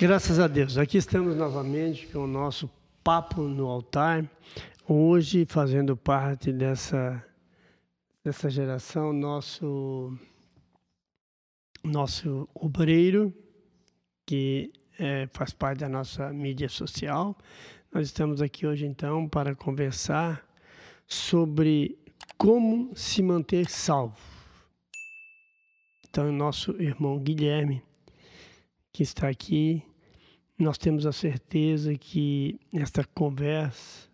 Graças a Deus. Aqui estamos novamente com o nosso Papo no Altar. Hoje, fazendo parte dessa, dessa geração, nosso, nosso obreiro, que é, faz parte da nossa mídia social. Nós estamos aqui hoje, então, para conversar sobre como se manter salvo. Então, nosso irmão Guilherme, que está aqui, nós temos a certeza que esta conversa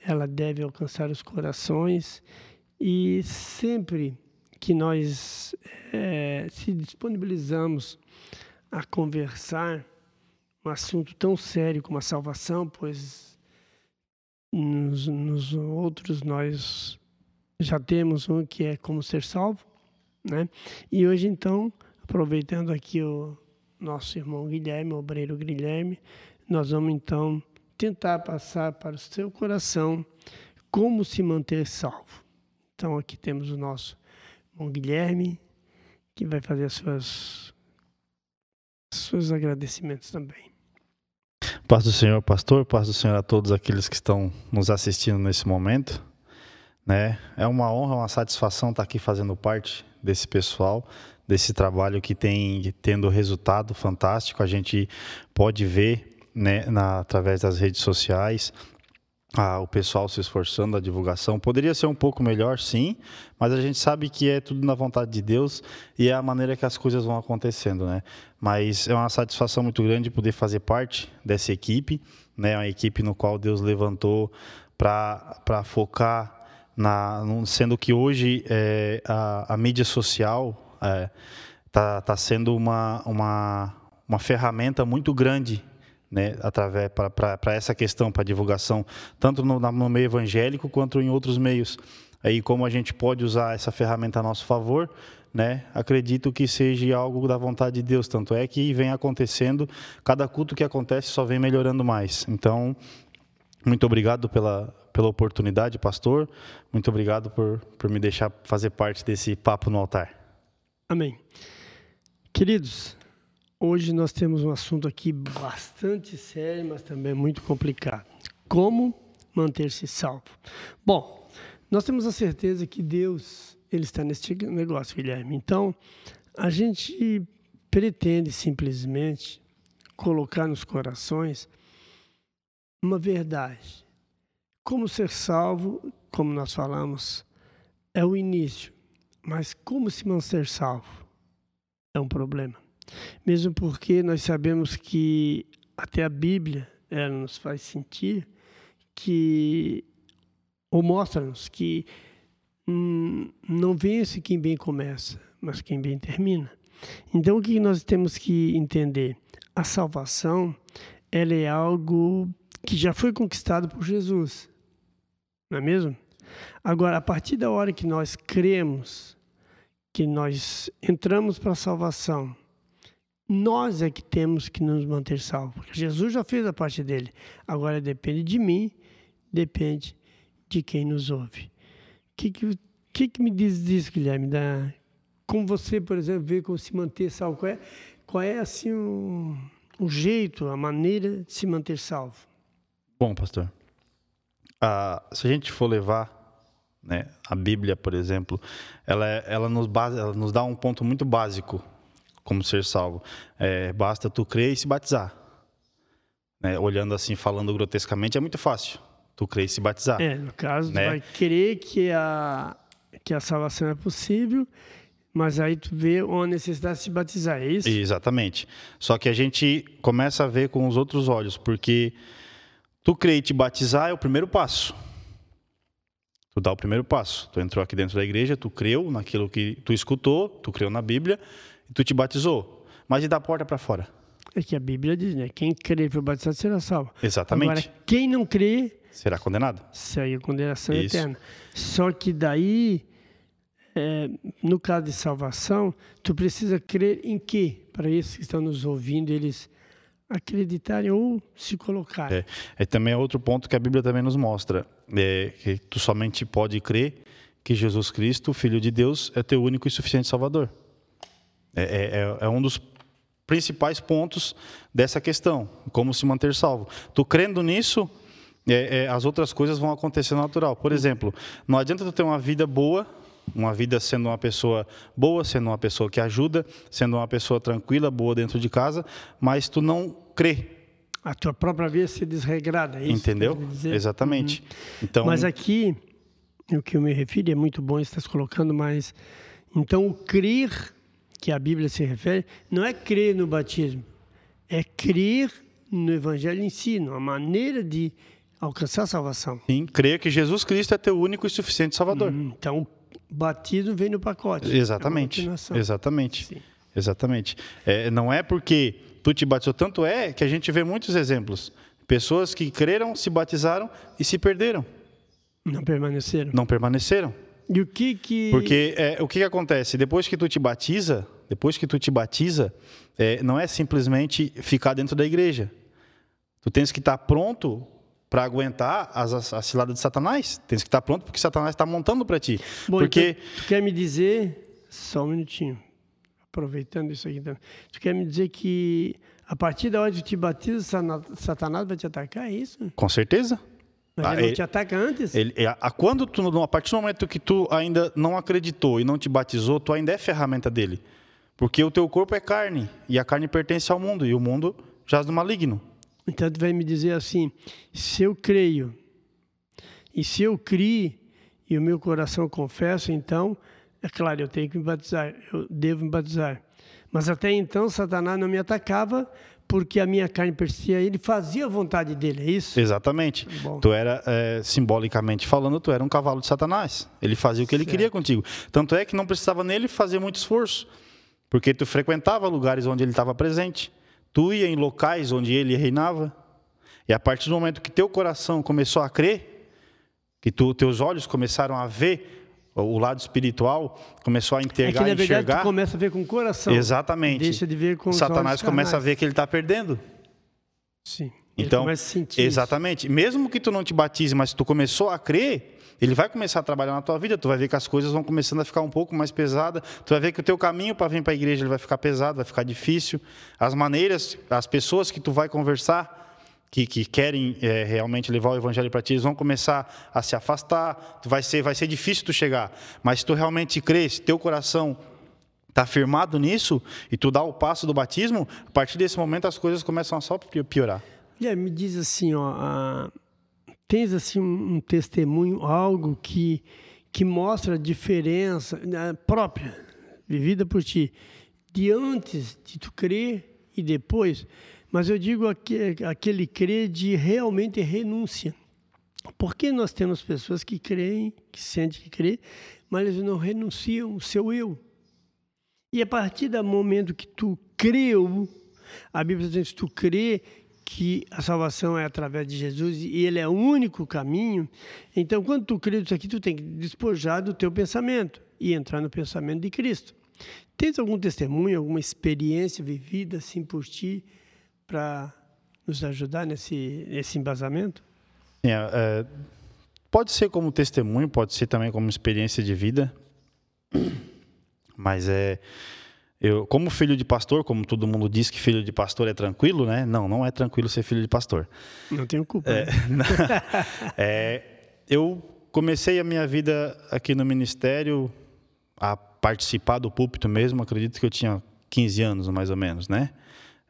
ela deve alcançar os corações e sempre que nós é, se disponibilizamos a conversar um assunto tão sério como a salvação, pois nos, nos outros nós já temos um que é como ser salvo, né? E hoje então, aproveitando aqui o nosso irmão Guilherme, o obreiro Guilherme, nós vamos então tentar passar para o seu coração como se manter salvo. Então aqui temos o nosso irmão Guilherme, que vai fazer as suas seus agradecimentos também. Paz do Senhor, pastor, paz do Senhor a todos aqueles que estão nos assistindo nesse momento. Né? É uma honra, uma satisfação estar aqui fazendo parte desse pessoal desse trabalho que tem tendo resultado fantástico. A gente pode ver né, na, através das redes sociais ah, o pessoal se esforçando, a divulgação. Poderia ser um pouco melhor, sim, mas a gente sabe que é tudo na vontade de Deus e é a maneira que as coisas vão acontecendo, né? Mas é uma satisfação muito grande poder fazer parte dessa equipe, né? Uma equipe no qual Deus levantou para focar na, sendo que hoje é, a, a mídia social está é, tá, tá sendo uma, uma, uma ferramenta muito grande né, através para essa questão, para divulgação, tanto no, no, meio evangélico quanto em outros meios. Aí como a gente pode usar essa ferramenta a nosso favor, né? Acredito que seja algo da vontade de Deus, tanto é que vem acontecendo, cada culto que acontece só vem melhorando mais. Então, muito obrigado pela, pela oportunidade, pastor. Muito obrigado por, por me deixar fazer parte desse papo no altar. Amém. Queridos, hoje nós temos um assunto aqui bastante sério, mas também muito complicado. Como manter-se salvo? Bom, nós temos a certeza que Deus ele está neste negócio, Guilherme. Então, a gente pretende simplesmente colocar nos corações uma verdade. Como ser salvo, como nós falamos, é o início. Mas como se manter salvo? É um problema. Mesmo porque nós sabemos que até a Bíblia ela nos faz sentir que, ou mostra-nos que hum, não vence quem bem começa, mas quem bem termina. Então o que nós temos que entender? A salvação ela é algo que já foi conquistado por Jesus, não é mesmo? Agora, a partir da hora que nós cremos, que nós entramos para a salvação, nós é que temos que nos manter salvos. Jesus já fez a parte dele. Agora depende de mim, depende de quem nos ouve. O que, que, que, me diz disso, Guilherme? Da, como você, por exemplo, vê como se manter salvo? Qual é, qual é assim, o, o jeito, a maneira de se manter salvo? Bom, pastor, se a gente for levar né? A Bíblia, por exemplo, ela, é, ela, nos base, ela nos dá um ponto muito básico como ser salvo. É, basta tu crer e se batizar. Né? Olhando assim, falando grotescamente, é muito fácil. Tu crer e se batizar. É, no caso, né? tu vai crer que a, que a salvação é possível, mas aí tu vê uma necessidade de se batizar, é isso? Exatamente. Só que a gente começa a ver com os outros olhos, porque tu crer e te batizar é o primeiro passo. Tu dá o primeiro passo. Tu entrou aqui dentro da igreja, tu creu naquilo que tu escutou, tu creu na Bíblia, e tu te batizou. Mas e da porta para fora? É que a Bíblia diz, né? Quem crê e foi batizado será salvo. Exatamente. Agora, quem não crê... Será condenado. Segue a condenação Isso. eterna. Só que daí, é, no caso de salvação, tu precisa crer em quê? Para esses que estão nos ouvindo, eles acreditarem ou se colocarem. É, é também outro ponto que a Bíblia também nos mostra é, que tu somente pode crer que Jesus Cristo, Filho de Deus, é teu único e suficiente Salvador. É, é, é, é um dos principais pontos dessa questão, como se manter salvo. Tu crendo nisso, é, é, as outras coisas vão acontecer natural. Por exemplo, não adianta tu ter uma vida boa, uma vida sendo uma pessoa boa, sendo uma pessoa que ajuda, sendo uma pessoa tranquila, boa dentro de casa, mas tu não crê. A tua própria vida ser desregrada, é isso Entendeu? Exatamente. Uhum. Então, mas aqui o que eu me refiro, é muito bom estar colocando, mas então o crer que a Bíblia se refere não é crer no batismo, é crer no Evangelho em si, na maneira de alcançar a salvação. Sim, crer que Jesus Cristo é teu único e suficiente Salvador. Hum, então, batismo vem no pacote. Exatamente. É exatamente. Sim. Exatamente. É, não é porque tu te batizou, tanto é que a gente vê muitos exemplos. Pessoas que creram, se batizaram e se perderam. Não permaneceram. Não permaneceram. E o que que... Porque é, o que, que acontece? Depois que tu te batiza, depois que tu te batiza, é, não é simplesmente ficar dentro da igreja. Tu tens que estar pronto para aguentar as, as, as ciladas de Satanás. Tens que estar pronto porque Satanás está montando para ti. Bom, porque então, tu quer me dizer só um minutinho, aproveitando isso aqui também. Tu quer me dizer que a partir da hora que tu te batiza, Satanás vai te atacar, é isso? Com certeza. Mas ele, ele não te ataca antes? Ele, a, a, quando tu, a partir do momento que tu ainda não acreditou e não te batizou, tu ainda é ferramenta dele. Porque o teu corpo é carne, e a carne pertence ao mundo, e o mundo jaz do maligno. Então tu vai me dizer assim, se eu creio, e se eu criei, e o meu coração confessa, então, é claro, eu tenho que me batizar, eu devo me batizar. Mas até então, Satanás não me atacava, porque a minha carne pertencia a ele, fazia a vontade dele, é isso? Exatamente. Bom. Tu era, é, simbolicamente falando, tu era um cavalo de Satanás. Ele fazia o que ele queria contigo. Tanto é que não precisava nele fazer muito esforço, porque tu frequentava lugares onde ele estava presente, tu ia em locais onde ele reinava, e a partir do momento que teu coração começou a crer, que tu, teus olhos começaram a ver o lado espiritual começou a enxergar, é que, na verdade, enxergar. Tu começa a ver com o coração. Exatamente. Deixa de ver com Satanás começa a ver que ele está perdendo. Sim. Então, exatamente. Isso. Mesmo que tu não te batize, mas tu começou a crer, ele vai começar a trabalhar na tua vida. Tu vai ver que as coisas vão começando a ficar um pouco mais pesadas. Tu vai ver que o teu caminho para vir para a igreja ele vai ficar pesado, vai ficar difícil. As maneiras, as pessoas que tu vai conversar que, que querem é, realmente levar o evangelho para ti, eles vão começar a se afastar, vai ser, vai ser difícil tu chegar. Mas se tu realmente crês, teu coração está firmado nisso, e tu dá o passo do batismo, a partir desse momento as coisas começam a só piorar. Yeah, me diz assim, ó, uh, tens assim um, um testemunho, algo que, que mostra a diferença uh, própria, vivida por ti, de antes de tu crer e depois? Mas eu digo aquele crer de realmente renúncia. Porque nós temos pessoas que creem, que sentem que creem, mas eles não renunciam o seu eu. E a partir do momento que tu creu, a Bíblia diz que tu crê que a salvação é através de Jesus e ele é o único caminho, então quando tu crê isso aqui, tu tem que despojar do teu pensamento e entrar no pensamento de Cristo. Tens algum testemunho, alguma experiência vivida assim por ti? para nos ajudar nesse, nesse embasamento? É, é, pode ser como testemunho, pode ser também como experiência de vida, mas é eu, como filho de pastor, como todo mundo diz que filho de pastor é tranquilo, né? Não, não é tranquilo ser filho de pastor. Não tenho culpa. É, né? é, eu comecei a minha vida aqui no ministério a participar do púlpito mesmo. Acredito que eu tinha 15 anos, mais ou menos, né?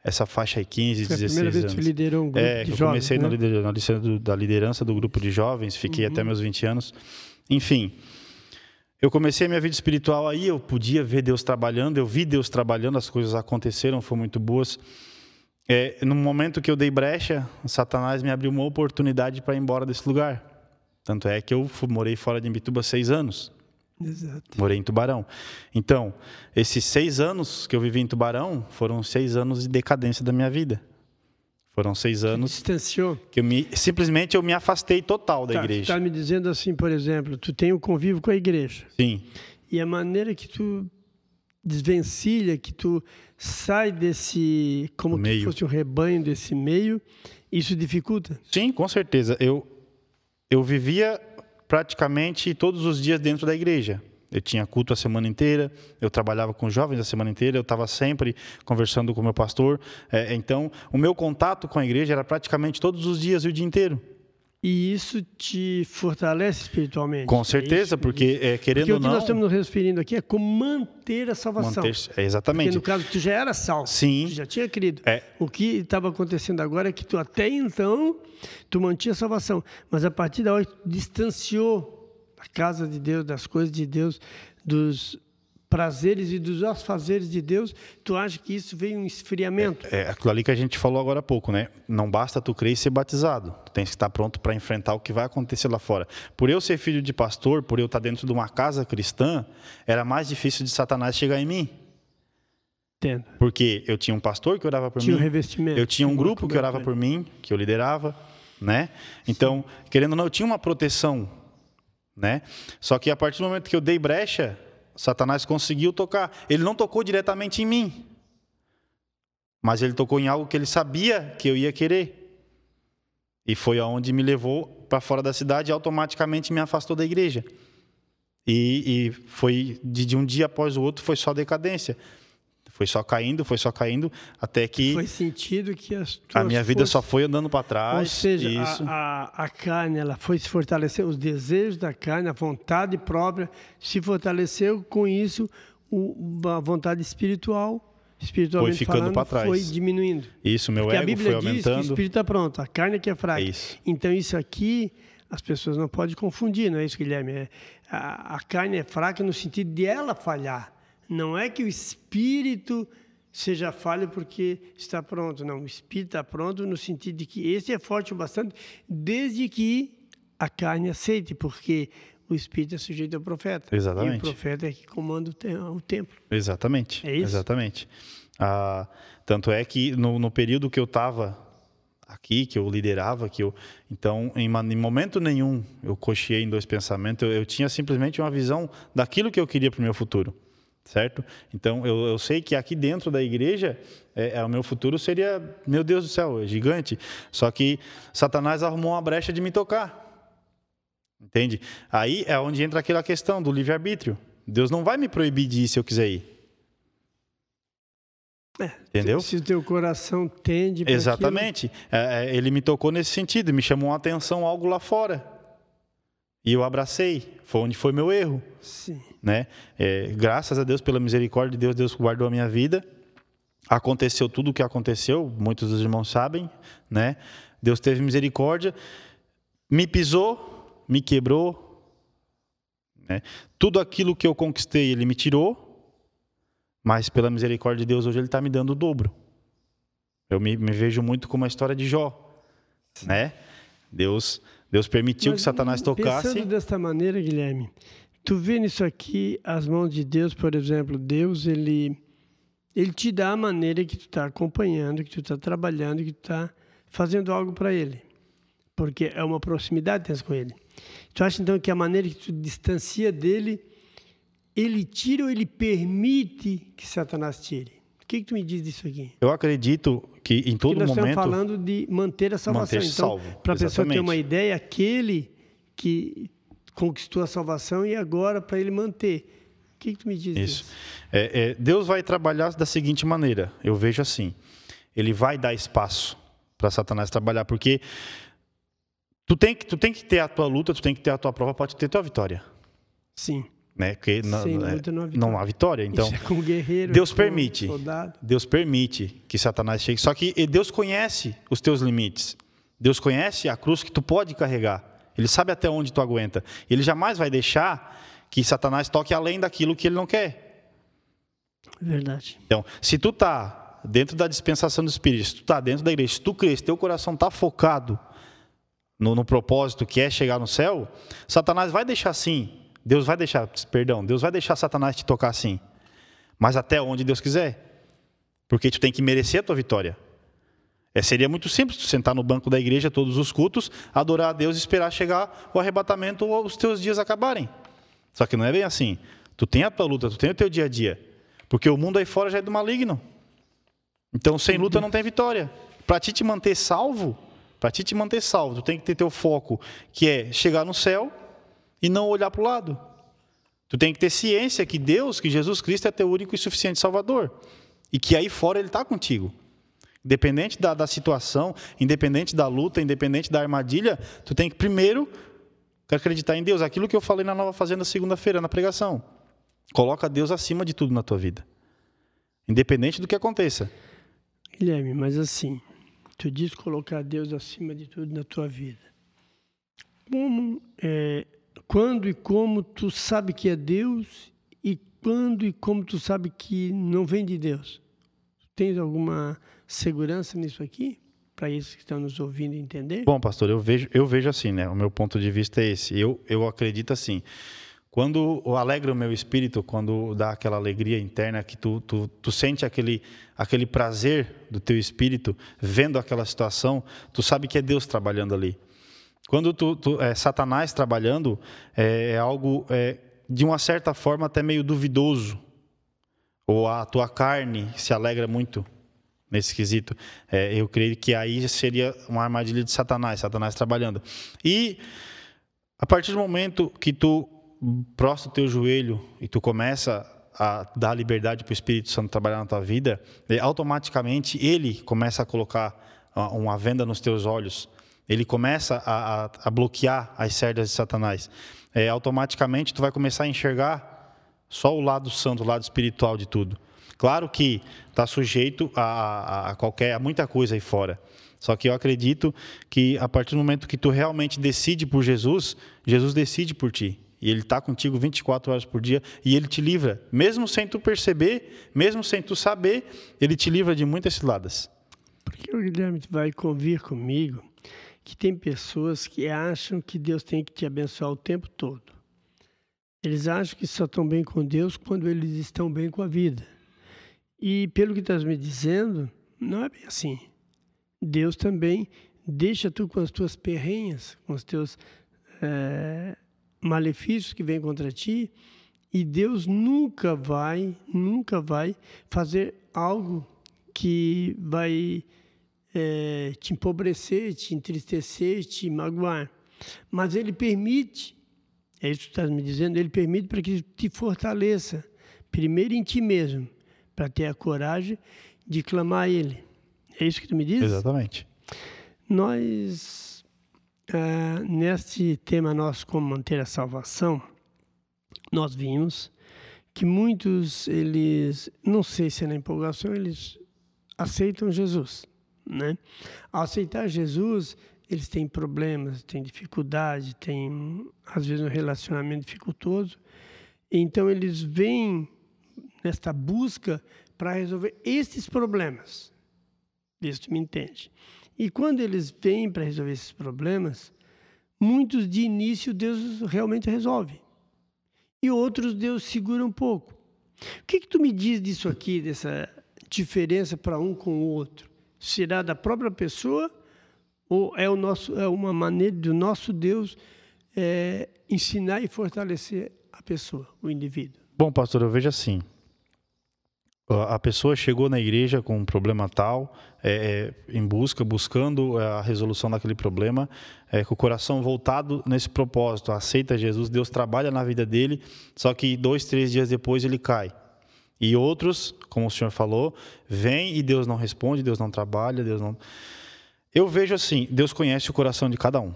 essa faixa aí, 15, Foi 16 anos. a primeira vez que liderou um grupo é, de eu jovens, comecei né? na, liderança, da liderança do grupo de jovens, fiquei uhum. até meus 20 anos. Enfim, eu comecei a minha vida espiritual aí, eu podia ver Deus trabalhando, eu vi Deus trabalhando, as coisas aconteceram, foram muito boas. É, no momento que eu dei brecha, Satanás me abriu uma oportunidade para ir embora desse lugar. Tanto é que eu morei fora de Imbituba seis anos. Exato. Morei em Tubarão. Então, esses seis anos que eu vivi em Tubarão foram seis anos de decadência da minha vida. Foram seis anos. Distanciou. Que eu me, simplesmente eu me afastei total da tá, igreja. Está me dizendo assim, por exemplo, tu tem o um convívio com a igreja. Sim. E a maneira que tu desvencilha, que tu sai desse, como se fosse um rebanho desse meio, isso dificulta? Sim, com certeza. Eu eu vivia praticamente todos os dias dentro da igreja. Eu tinha culto a semana inteira, eu trabalhava com jovens a semana inteira, eu estava sempre conversando com o meu pastor. É, então, o meu contato com a igreja era praticamente todos os dias e o dia inteiro. E isso te fortalece espiritualmente. Com certeza, é porque é, querendo porque ou não. O que nós estamos nos referindo aqui é como manter a salvação. Manter, é, exatamente. Porque no caso, tu já era salvo. Sim. Tu já tinha crido. É. O que estava acontecendo agora é que tu até então, tu mantinha a salvação. Mas a partir da hora que tu distanciou da casa de Deus, das coisas de Deus, dos prazeres e dos afazeres de Deus, tu acha que isso veio um esfriamento? É, é aquilo ali que a gente falou agora há pouco, né? Não basta tu crer e ser batizado. Tu tens que estar pronto para enfrentar o que vai acontecer lá fora. Por eu ser filho de pastor, por eu estar dentro de uma casa cristã, era mais difícil de Satanás chegar em mim. Entendo. Porque eu tinha um pastor que orava por tinha mim. Um revestimento. Eu tinha um grupo que orava por mim, que eu liderava, né? Então, Sim. querendo ou não, eu tinha uma proteção, né? Só que a partir do momento que eu dei brecha, Satanás conseguiu tocar. Ele não tocou diretamente em mim, mas ele tocou em algo que ele sabia que eu ia querer. E foi aonde me levou para fora da cidade e automaticamente me afastou da igreja. E, e foi de, de, um dia após o outro foi só decadência. Foi só caindo, foi só caindo, até que. Foi sentido que as A minha vida só foi andando para trás. Ou seja, isso. A, a, a, carne ela foi se fortalecer, os desejos da carne, a vontade própria se fortaleceu, com isso, o, a vontade espiritual espiritualmente foi ficando para trás. foi diminuindo. Isso, meu Porque ego a Bíblia foi aumentando. diz que o espírito está pronto, a carne é que é fraca. É isso. Então isso aqui as pessoas não podem confundir, não é isso, Guilherme? É, a, a carne é fraca no sentido de ela falhar. Não é que o espírito seja falho porque está pronto. Não, o espírito está pronto no sentido de que esse é forte o bastante, desde que a carne aceite, porque o espírito é sujeito ao profeta. Exatamente. E o profeta é que comanda o, templo. Exatamente. É isso? Exatamente. Ah, tanto é que no, no período que eu estava aqui, que eu liderava, que eu então em, em momento nenhum eu cocheei em dois pensamentos, eu, eu tinha simplesmente uma visão daquilo que eu queria para o meu futuro certo? Então eu, eu, sei que aqui dentro da igreja é, é, o meu futuro seria, meu Deus do céu, é gigante. Só que Satanás arrumou uma brecha de me tocar, entende? Aí é onde entra aquela questão do livre arbítrio. Deus não vai me proibir de ir se eu quiser ir. É, Entendeu? Se o teu coração tende Exatamente. É, é, ele me tocou nesse sentido, me chamou a atenção algo lá fora. E eu abracei. Foi onde foi meu erro. Sim. Né? É, graças a Deus, pela misericórdia de Deus, Deus guardou a minha vida. Aconteceu tudo o que aconteceu, muitos dos irmãos sabem. Né? Deus teve misericórdia, me pisou, me quebrou. Né? Tudo aquilo que eu conquistei, Ele me tirou. Mas pela misericórdia de Deus, hoje Ele está me dando o dobro. Eu me, me vejo muito como a história de Jó. Né? Deus Deus permitiu Mas, que Satanás tocasse. Pensando desta maneira, Guilherme, tu vê nisso aqui as mãos de Deus, por exemplo, Deus ele ele te dá a maneira que tu está acompanhando, que tu está trabalhando, que tu está fazendo algo para Ele, porque é uma proximidade que tens com Ele. Tu acha então que a maneira que tu distancia dele, Ele tira ou Ele permite que Satanás tire? O que, que tu me diz disso aqui? Eu acredito que em todo nós momento. Estamos falando de manter a salvação. Manter então, para a pessoa ter uma ideia, aquele que conquistou a salvação e agora para ele manter. O que, que tu me diz Isso. É, é, Deus vai trabalhar da seguinte maneira. Eu vejo assim. Ele vai dar espaço para Satanás trabalhar, porque tu tem, que, tu tem que ter a tua luta, tu tem que ter a tua prova para ter a tua vitória. Sim né? Porque não, Sem luta não há vitória. Não há vitória. Então, é com guerreiro, Deus com permite. Soldado. Deus permite que Satanás chegue. Só que Deus conhece os teus limites. Deus conhece a cruz que tu pode carregar. Ele sabe até onde tu aguenta. Ele jamais vai deixar que Satanás toque além daquilo que ele não quer. Verdade. Então, se tu tá dentro da dispensação do Espírito, se tu tá dentro da igreja, se tu crês, teu coração tá focado no, no propósito que é chegar no céu, Satanás vai deixar sim Deus vai deixar, perdão, Deus vai deixar Satanás te tocar assim. Mas até onde Deus quiser. Porque tu tem que merecer a tua vitória. É, seria muito simples tu sentar no banco da igreja todos os cultos, adorar a Deus e esperar chegar o arrebatamento ou os teus dias acabarem. Só que não é bem assim. Tu tem a tua luta, tu tem o teu dia a dia. Porque o mundo aí fora já é do maligno. Então, sem luta não tem vitória. Para ti te manter salvo, Para ti te manter salvo, tu tem que ter teu foco, que é chegar no céu e não olhar para o lado. Tu tem que ter ciência que Deus, que Jesus Cristo é teu único e suficiente Salvador. E que aí fora Ele está contigo. Independente da, da situação, independente da luta, independente da armadilha, tu tem que primeiro acreditar em Deus. Aquilo que eu falei na Nova Fazenda segunda-feira, na pregação. Coloca Deus acima de tudo na tua vida. Independente do que aconteça. Guilherme, mas assim, tu diz colocar Deus acima de tudo na tua vida. Como, é, quando e como tu sabe que é Deus e quando e como tu sabe que não vem de Deus? Tens alguma segurança nisso aqui? Para esses que estão nos ouvindo entender? Bom, pastor, eu vejo, eu vejo assim, né? O meu ponto de vista é esse. Eu, eu acredito assim. Quando alegra o meu espírito, quando dá aquela alegria interna que tu, tu, tu sente aquele, aquele prazer do teu espírito vendo aquela situação, tu sabe que é Deus trabalhando ali. Quando tu, tu é, Satanás trabalhando é, é algo é, de uma certa forma até meio duvidoso, ou a tua carne se alegra muito nesse quesito. É, eu creio que aí seria uma armadilha de Satanás, Satanás trabalhando. E a partir do momento que tu prostra o teu joelho e tu começa a dar liberdade para o Espírito Santo trabalhar na tua vida, automaticamente ele começa a colocar uma venda nos teus olhos. Ele começa a, a, a bloquear as cerdas de Satanás. É, automaticamente tu vai começar a enxergar só o lado santo, o lado espiritual de tudo. Claro que está sujeito a, a, qualquer a muita coisa aí fora. Só que eu acredito que a partir do momento que tu realmente decide por Jesus, Jesus decide por ti. E Ele está contigo 24 horas por dia e Ele te livra. Mesmo sem tu perceber, mesmo sem tu saber, Ele te livra de muitas ciladas. Porque o Guilherme vai convir comigo que tem pessoas que acham que Deus tem que te abençoar o tempo todo. Eles acham que só estão bem com Deus quando eles estão bem com a vida. E pelo que estás me dizendo, não é bem assim. Deus também deixa tu com as tuas perrenhas, com os teus é, malefícios que vêm contra ti, e Deus nunca vai, nunca vai fazer algo que vai é, te empobrecer, te entristecer, te magoar. Mas Ele permite, é isso que tu estás me dizendo, Ele permite para que te fortaleça, primeiro em ti mesmo, para ter a coragem de clamar a Ele. É isso que tu me diz? Exatamente. Nós Uh, neste tema nosso, como manter a salvação, nós vimos que muitos, eles, não sei se é na empolgação, eles aceitam Jesus, né? Ao aceitar Jesus, eles têm problemas, têm dificuldade, têm, às vezes, um relacionamento dificultoso. Então, eles vêm nesta busca para resolver esses problemas. Vê me entende. E quando eles vêm para resolver esses problemas, muitos de início Deus realmente resolve. E outros Deus segura um pouco. O que, que tu me diz disso aqui, dessa diferença para um com o outro? Será da própria pessoa ou é, o nosso, é uma maneira do nosso Deus é, ensinar e fortalecer a pessoa, o indivíduo? Bom, pastor, eu vejo assim a pessoa chegou na igreja com um problema tal, é, é, em busca, buscando a resolução daquele problema, é, com o coração voltado nesse propósito, aceita Jesus, Deus trabalha na vida dele, só que dois, três dias depois ele cai. E outros, como o senhor falou, vem e Deus não responde, Deus não trabalha, Deus não. Eu vejo assim: Deus conhece o coração de cada um.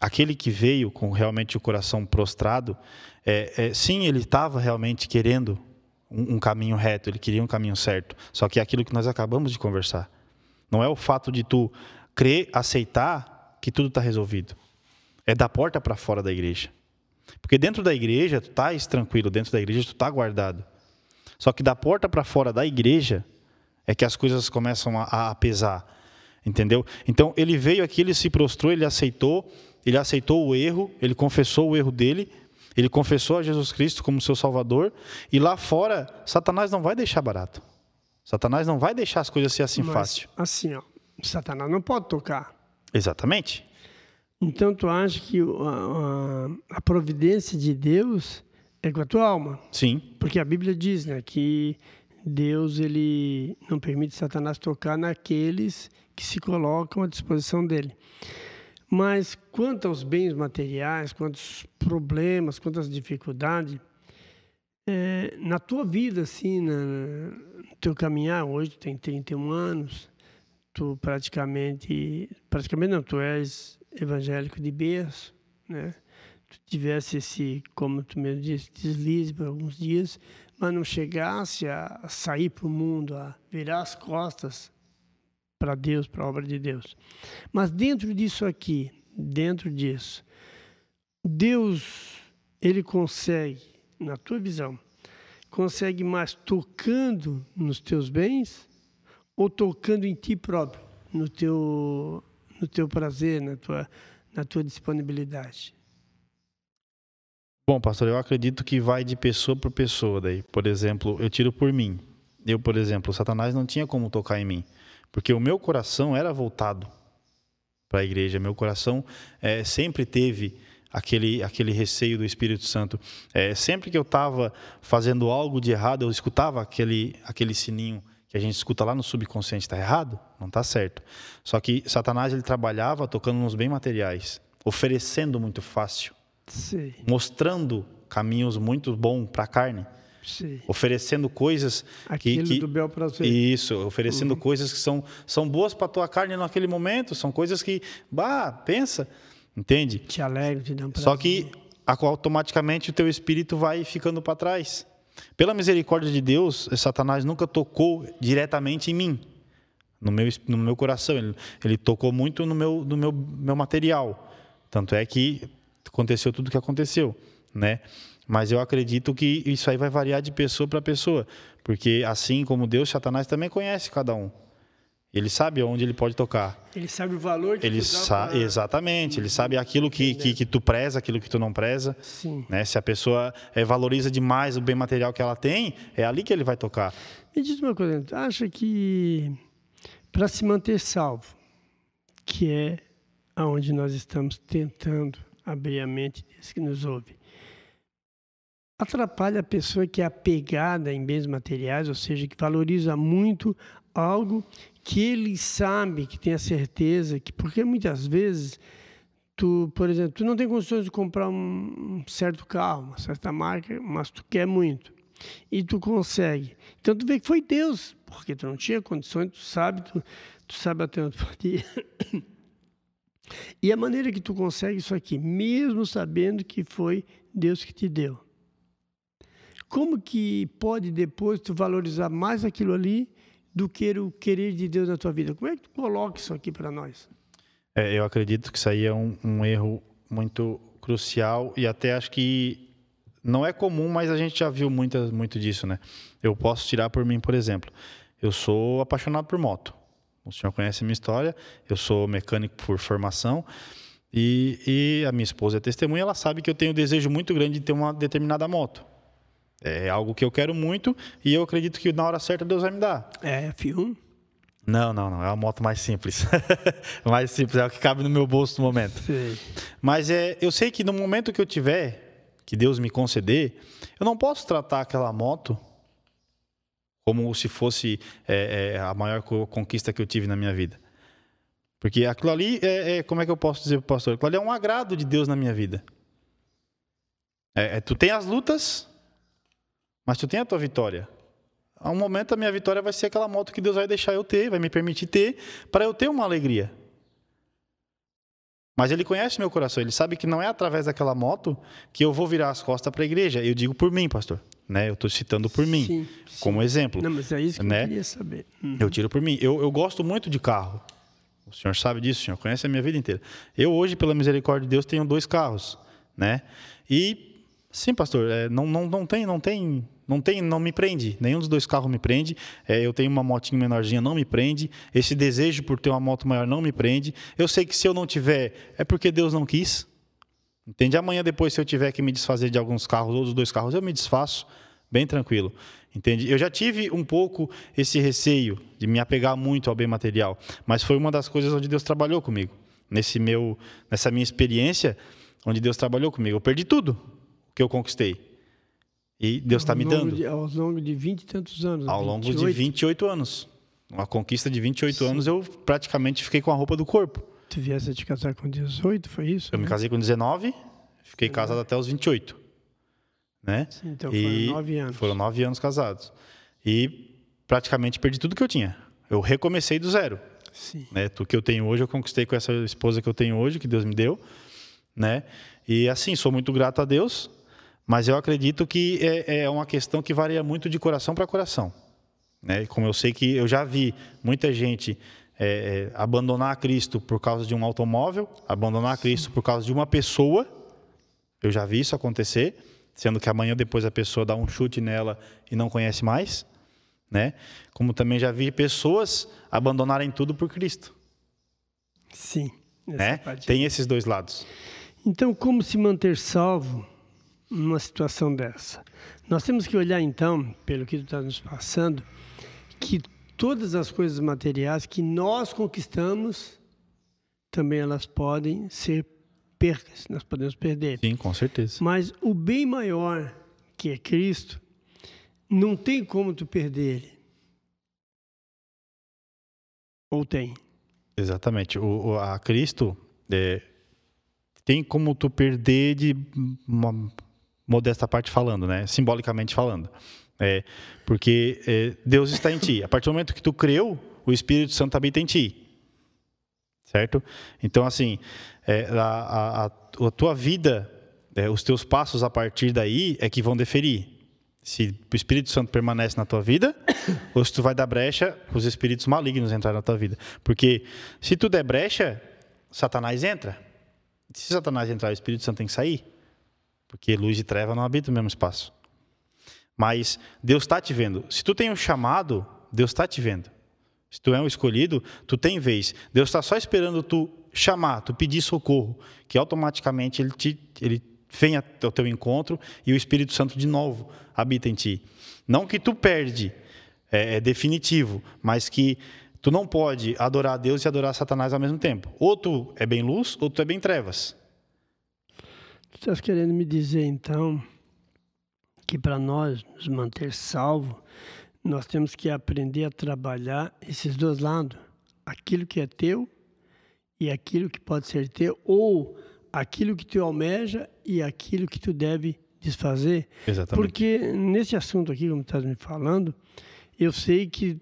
Aquele que veio com realmente o coração prostrado, é, é sim, ele estava realmente querendo um, um caminho reto, ele queria um caminho certo. Só que é aquilo que nós acabamos de conversar. Não é o fato de tu crer, aceitar que tudo está resolvido. É da porta para fora da igreja. Porque dentro da igreja, tu estás tranquilo, dentro da igreja, tu está guardado. Só que da porta para fora da igreja é que as coisas começam a, a pesar. Entendeu? Então, ele veio aqui, ele se prostrou, ele aceitou, ele aceitou o erro, ele confessou o erro dele, ele confessou a Jesus Cristo como seu Salvador. E lá fora, Satanás não vai deixar barato. Satanás não vai deixar as coisas ser assim Mas, fácil. Assim, ó, Satanás não pode tocar. Exatamente. Então tu acha que a, a, a, providência de Deus é com a tua alma? Sim. Porque a Bíblia diz, né, que Deus ele não permite Satanás tocar naqueles que se colocam à disposição dele. Mas quanto aos bens materiais, quanto aos problemas, quanto às dificuldades, é, na tua vida, assim, na, no teu caminhar, hoje tu tem 31 anos, tu praticamente, praticamente não, tu és evangélico de berço, né? Tu tivesse esse, como tu mesmo disse, deslize por alguns dias, mas não chegasse a sair para o mundo, a virar as costas para Deus, para a obra de Deus. Mas dentro disso aqui, dentro disso, Deus, ele consegue, na tua visão, consegue mais tocando nos teus bens ou tocando em ti próprio, no teu, no teu prazer, na tua, na tua disponibilidade? Bom, pastor, eu acredito que vai de pessoa para pessoa daí. Por exemplo, eu tiro por mim. Eu, por exemplo, Satanás não tinha como tocar em mim. Porque o meu coração era voltado para a igreja, meu coração é, sempre teve aquele, aquele receio do Espírito Santo. É, sempre que eu estava fazendo algo de errado, eu escutava aquele, aquele sininho que a gente escuta lá no subconsciente, está errado? Não está certo. Só que Satanás ele trabalhava tocando nos bem materiais, oferecendo muito fácil, Sim. mostrando caminhos muito bons para a carne. Sim. Oferecendo coisas Aquilo que, que do bel prazer. isso, oferecendo coisas que são, são boas para tua carne naquele momento, são coisas que, bah, pensa, entende? Te alegra, te dá um prazer. Só que automaticamente o teu espírito vai ficando para trás. Pela misericórdia de Deus, Satanás nunca tocou diretamente em mim, no meu, no meu coração. Ele, ele tocou muito no meu, no meu, meu material. Tanto é que aconteceu tudo o que aconteceu, né? Mas eu acredito que isso aí vai variar de pessoa para pessoa, porque assim como Deus, Satanás também conhece cada um. Ele sabe onde ele pode tocar. Ele sabe o valor que Ele tu pra- exatamente, ele sabe aquilo que, que, que tu preza, aquilo que tu não preza. Sim. Né? Se a pessoa eh, valoriza demais o bem material que ela tem, é ali que ele vai tocar. Me diz uma coisa, acha que para se manter salvo, que é aonde nós estamos tentando abrir a mente desse que nos ouve, atrapalha a pessoa que é apegada em bens materiais, ou seja, que valoriza muito algo que ele sabe, que tem a certeza, que porque muitas vezes tu, por exemplo, tu não tem condições de comprar um certo carro, uma certa marca, mas tu quer muito e tu consegue. Então tu vê que foi Deus, porque tu não tinha condições, tu sabe, tu, tu sabe até onde pode ir. E a maneira que tu consegue isso aqui, mesmo sabendo que foi Deus que te deu. Como que pode depois tu valorizar mais aquilo ali do que o querer de Deus na tua vida? Como é que tu coloca isso aqui para nós? É, eu acredito que isso aí é um, um erro muito crucial e até acho que não é comum, mas a gente já viu muita, muito disso, né? Eu posso tirar por mim, por exemplo. Eu sou apaixonado por moto. O senhor conhece a minha história. Eu sou mecânico por formação e, e a minha esposa é testemunha. Ela sabe que eu tenho um desejo muito grande de ter uma determinada moto. É algo que eu quero muito e eu acredito que na hora certa Deus vai me dar. É, F1? Não, não, não. É uma moto mais simples. mais simples, é o que cabe no meu bolso no momento. Sei. Mas é, eu sei que no momento que eu tiver, que Deus me conceder, eu não posso tratar aquela moto como se fosse é, é, a maior co- conquista que eu tive na minha vida. Porque aquilo ali, é, é- como é que eu posso dizer para o pastor? Aquilo ali é um agrado de Deus na minha vida. É, é, tu tem as lutas, mas tu tem a tua vitória. A um momento a minha vitória vai ser aquela moto que Deus vai deixar eu ter, vai me permitir ter, para eu ter uma alegria. Mas ele conhece meu coração, ele sabe que não é através daquela moto que eu vou virar as costas para a igreja. Eu digo por mim, pastor. Né? Eu estou citando por mim, Sim, sim. como exemplo. Não, mas é isso que Né? eu queria saber. Hum. Eu tiro por mim. Eu, eu gosto muito de carro. O senhor sabe disso, o senhor conhece a minha vida inteira. Eu hoje, pela misericórdia de Deus, tenho dois carros, né? E sim, pastor, é, não, não, não tem, não tem, não tem, não me prende. Nenhum dos dois carros me prende. É, eu tenho uma motinha menorzinha, não me prende. Esse desejo por ter uma moto maior não me prende. Eu sei que se eu não tiver, é porque Deus não quis. Entende? Amanhã depois, se eu tiver que me desfazer de alguns carros ou dos dois carros, eu me desfaço, bem tranquilo. Entende? Eu já tive um pouco esse receio de me apegar muito ao bem material, mas foi uma das coisas onde Deus trabalhou comigo. Nesse meu, nessa minha experiência, onde Deus trabalhou comigo, eu perdi tudo que eu conquistei. E Deus está me dando De, ao longo de vinte e tantos anos. ao longo de 28. 28 anos. Uma conquista de 28 Sim. anos, eu praticamente fiquei com a roupa do corpo. Tu viesse a te casar com 18, foi isso? Eu né? me casei com 19, fiquei casado até os 28. Né? Sim, então e foram nove anos. Foram nove anos casados. E praticamente perdi tudo que eu tinha. Eu recomecei do zero. Sim. Né? Tudo que eu tenho hoje, eu conquistei com essa esposa que eu tenho hoje, que Deus me deu. Né? E assim, sou muito grato a Deus, mas eu acredito que é, é uma questão que varia muito de coração para coração. Né? Como eu sei que eu já vi muita gente é, é, abandonar Cristo por causa de um automóvel, abandonar Cristo por causa de uma pessoa, eu já vi isso acontecer, sendo que amanhã depois a pessoa dá um chute nela e não conhece mais, né? Como também já vi pessoas abandonarem tudo por Cristo. Sim. Né? Tem esses dois lados. Então, como se manter salvo numa situação dessa? Nós temos que olhar então, pelo que tu está nos passando, que todas as coisas materiais que nós conquistamos, também elas podem ser percas, nós podemos perder. Sim, com certeza. Mas o bem maior, que é Cristo, não tem como tu perder ele. Ou tem? Exatamente. O, a Cristo é, tem como tu perder de uma modesta parte falando, né? Simbolicamente falando. É, porque é, Deus está em ti. A partir do momento que tu creu, o Espírito Santo habita em ti. Certo? Então, assim, é, a, a, a, tua vida, é, os teus passos a partir daí é que vão deferir. Se o Espírito Santo permanece na tua vida, ou se tu vai dar brecha, os espíritos malignos entrar na tua vida. Porque se tu der brecha, Satanás entra. Se Satanás entrar, o Espírito Santo tem que sair. Porque luz e treva não habitam no mesmo espaço. Mas Deus está te vendo. Se tu tem um chamado, Deus está te vendo. Se tu é um escolhido, tu tem vez. Deus está só esperando tu chamar, tu pedir socorro, que automaticamente ele, te, ele vem ao teu encontro e o Espírito Santo de novo habita em ti. Não que tu perde, é, é definitivo, mas que tu não pode adorar Deus e adorar Satanás ao mesmo tempo. Ou tu é bem luz, ou tu é bem trevas. Tu estás querendo me dizer então que para nós nos manter salvo, nós temos que aprender a trabalhar esses dois lados, aquilo que é teu e aquilo que pode ser teu, ou aquilo que tu almeja e aquilo que tu deve desfazer. Exatamente. Porque nesse assunto aqui, como estás me falando, eu sei que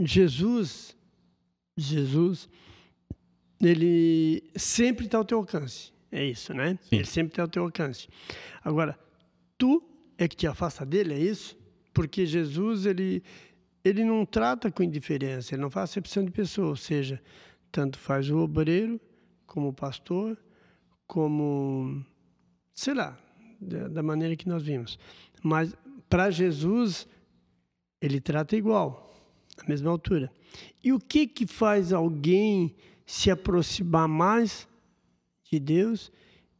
Jesus, Jesus, ele sempre está ao teu alcance. É isso, né? Sim. Ele sempre está ao teu alcance. Agora, tu é que te afasta dele, é isso? Porque Jesus, ele, ele não trata com indiferença, ele não faz acepção de pessoa, ou seja, tanto faz o obreiro, como o pastor, como, sei lá, da, maneira que nós vimos. Mas para Jesus, ele trata igual, na mesma altura. E o que que faz alguém se aproximar mais de Deus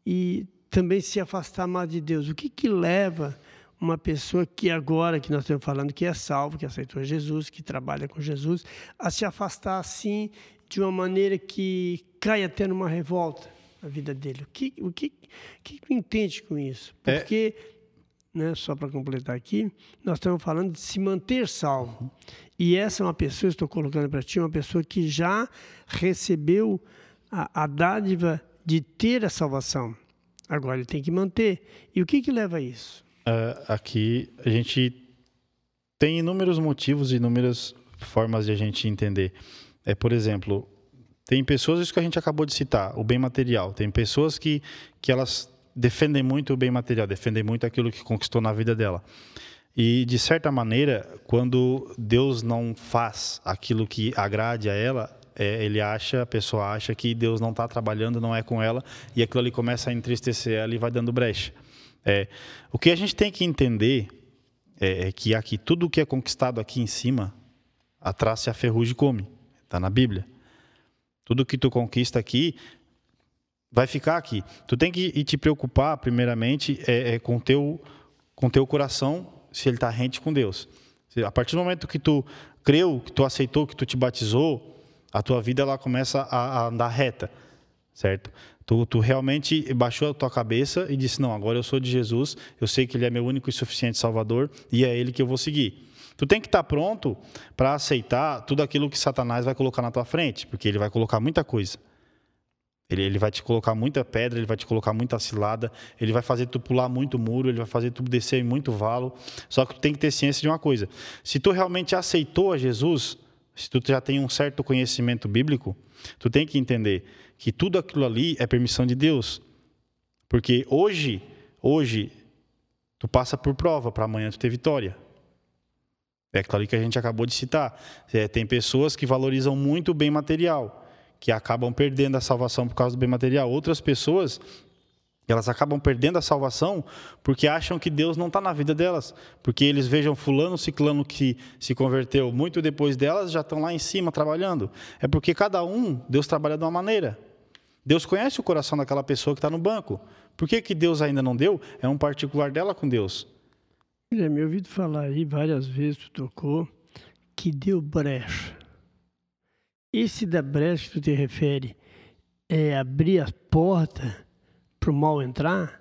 e também se afastar mais de Deus. O que, que leva uma pessoa que agora que nós estamos falando que é salvo, que aceitou Jesus, que trabalha com Jesus, a se afastar assim de uma maneira que cai até numa revolta na vida dele? O que o que, que tu entende com isso? É. Porque é. né, só para completar aqui, nós estamos falando de se manter salvo. E essa é uma pessoa, estou colocando para ti, uma pessoa que já recebeu a, a dádiva de ter a salvação. Agora ele tem que manter. E o que, que leva a isso? Uh, aqui a gente tem inúmeros motivos e inúmeras formas de a gente entender. É, por exemplo, tem pessoas, isso que a gente acabou de citar, o bem material. Tem pessoas que, que elas defendem muito o bem material, defendem muito aquilo que conquistou na vida dela. E, de certa maneira, quando Deus não faz aquilo que agrade a ela, é, ele acha, a pessoa acha que Deus não está trabalhando, não é com ela, e aquilo ali começa a entristecer ela e vai dando brecha. É, o que a gente tem que entender é, é que aqui tudo o que é conquistado aqui em cima, a traça e a ferrugem come. Está na Bíblia. Tudo que tu conquista aqui vai ficar aqui. Tu tem que te preocupar, primeiramente, é, é com teu com teu coração, se ele está rente com Deus. A partir do momento que tu creu, que tu aceitou, que tu te batizou, a tua vida ela começa a, a andar reta, certo? Tu, tu, realmente baixou a tua cabeça e disse: Não, agora eu sou de Jesus, eu sei que Ele é meu único e suficiente Salvador e é Ele que eu vou seguir. Tu tem que estar pronto para aceitar tudo aquilo que Satanás vai colocar na tua frente, porque ele vai colocar muita coisa. Ele, ele vai te colocar muita pedra, ele vai te colocar muita cilada, ele vai fazer tu pular muito muro, ele vai fazer tu descer em muito valo. Só que tu tem que ter ciência de uma coisa: se tu realmente aceitou a Jesus, se tu já tem um certo conhecimento bíblico, tu tem que entender que tudo aquilo ali é permissão de Deus. Porque hoje, hoje, tu passa por prova para amanhã tu ter vitória. É aquilo que a gente acabou de citar. É, tem pessoas que valorizam muito o bem material que acabam perdendo a salvação por causa do bem material. Outras pessoas, elas acabam perdendo a salvação porque acham que Deus não está na vida delas. Porque eles vejam fulano, ciclano que se converteu muito depois delas, já estão lá em cima trabalhando. É porque cada um, Deus trabalha de uma maneira. Deus conhece o coração daquela pessoa que está no banco. Por que, que Deus ainda não deu? É um particular dela com Deus. Já me ouvido falar aí várias vezes, tu tocou, que deu brecha. Esse da brecha que tu te refere é abrir a porta para o mal entrar?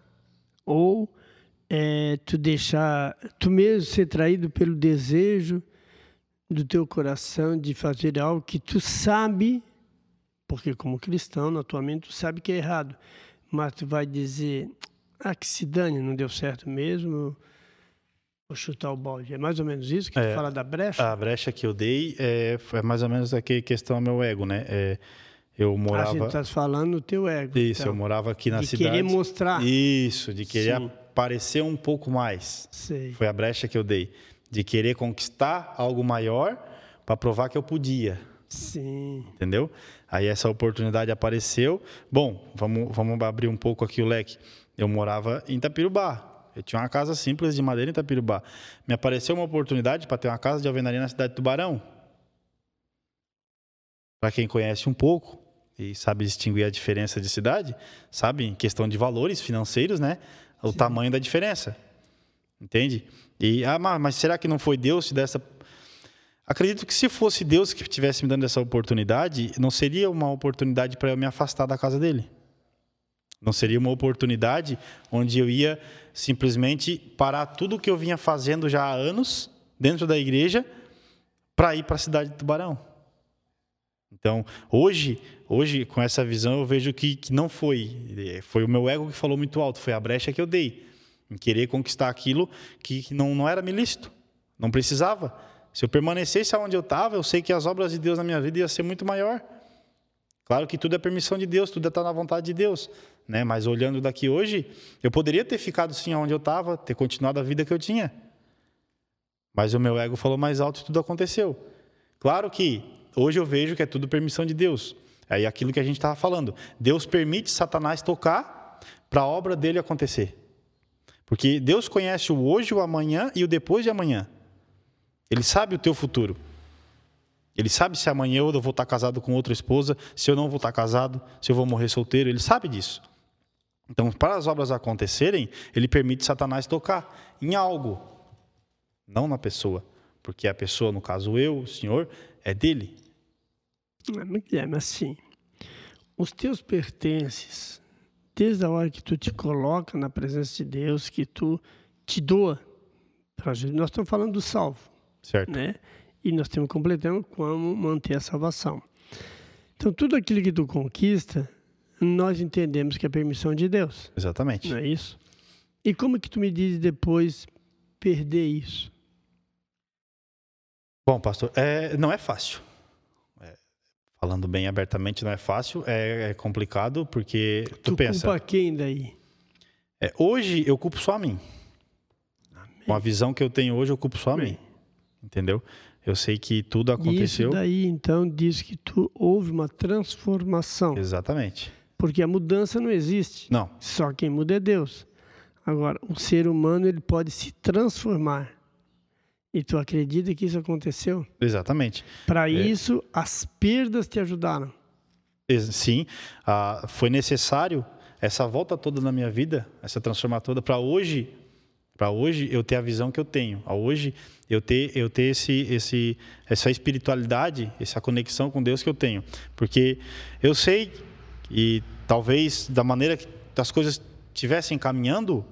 Ou é tu deixar, tu mesmo ser traído pelo desejo do teu coração de fazer algo que tu sabe, porque como cristão, na tua mente, tu sabe que é errado, mas tu vai dizer, ah, que se dane, não deu certo mesmo, Vou chutar o balde. É mais ou menos isso que é, tu fala da brecha? A brecha que eu dei é, é mais ou menos aqui questão do meu ego, né? É, eu morava. A gente está falando do teu ego. Isso, então, eu morava aqui na de cidade. De querer mostrar. Isso, de querer Sim. aparecer um pouco mais. Sei. Foi a brecha que eu dei. De querer conquistar algo maior para provar que eu podia. Sim. Entendeu? Aí essa oportunidade apareceu. Bom, vamos, vamos abrir um pouco aqui o leque. Eu morava em Itapirubá. Eu tinha uma casa simples de madeira em Itapirubá. Me apareceu uma oportunidade para ter uma casa de alvenaria na cidade de Tubarão. Para quem conhece um pouco e sabe distinguir a diferença de cidade, sabe, em questão de valores financeiros, né? O Sim. tamanho da diferença. Entende? E, ah, mas será que não foi Deus que dessa. Acredito que se fosse Deus que tivesse me dando essa oportunidade, não seria uma oportunidade para eu me afastar da casa dele. Não seria uma oportunidade onde eu ia simplesmente parar tudo o que eu vinha fazendo já há anos dentro da igreja para ir para a cidade de Tubarão. Então, hoje, hoje com essa visão, eu vejo que, que não foi. Foi o meu ego que falou muito alto, foi a brecha que eu dei em querer conquistar aquilo que, não, não era me lícito, não precisava. Se eu permanecesse onde eu estava, eu sei que as obras de Deus na minha vida iam ser muito maior. Claro que tudo é permissão de Deus, tudo está na vontade de Deus. Né? Mas olhando daqui hoje, eu poderia ter ficado sim onde eu estava, ter continuado a vida que eu tinha. Mas o meu ego falou mais alto e tudo aconteceu. Claro que hoje eu vejo que é tudo permissão de Deus. É aquilo que a gente estava falando. Deus permite Satanás tocar para a obra dele acontecer. Porque Deus conhece o hoje, o amanhã e o depois de amanhã. Ele sabe o teu futuro. Ele sabe se amanhã eu vou estar casado com outra esposa, se eu não vou estar casado, se eu vou morrer solteiro. Ele sabe disso. Então, para as obras acontecerem, ele permite Satanás tocar em algo, não na pessoa. Porque a pessoa, no caso eu, o Senhor, é dele. Guilherme, assim, os teus pertences, desde a hora que tu te coloca na presença de Deus, que tu te doa para Jesus, nós estamos falando do salvo. Certo. Né? E nós estamos completando como manter a salvação. Então, tudo aquilo que tu conquista, nós entendemos que é permissão de Deus. Exatamente. Não é isso? E como que tu me diz depois perder isso? Bom, pastor, é, não é fácil. Falando bem abertamente, não é fácil, é, é complicado porque tu, tu pensa. culpa quem daí? É, hoje eu culpo só a mim. Amém. Com a visão que eu tenho hoje, eu culpo só a Amém. mim. Entendeu? Eu sei que tudo aconteceu. Isso daí, então, diz que tu houve uma transformação. Exatamente. Porque a mudança não existe. Não. Só quem muda é Deus. Agora, o ser humano ele pode se transformar. E tu acredita que isso aconteceu? Exatamente. Para é. isso, as perdas te ajudaram. Sim, ah, foi necessário essa volta toda na minha vida, essa transformação toda, para hoje para hoje eu ter a visão que eu tenho, a hoje eu ter eu ter esse esse essa espiritualidade, essa conexão com Deus que eu tenho, porque eu sei e talvez da maneira que as coisas estivessem caminhando,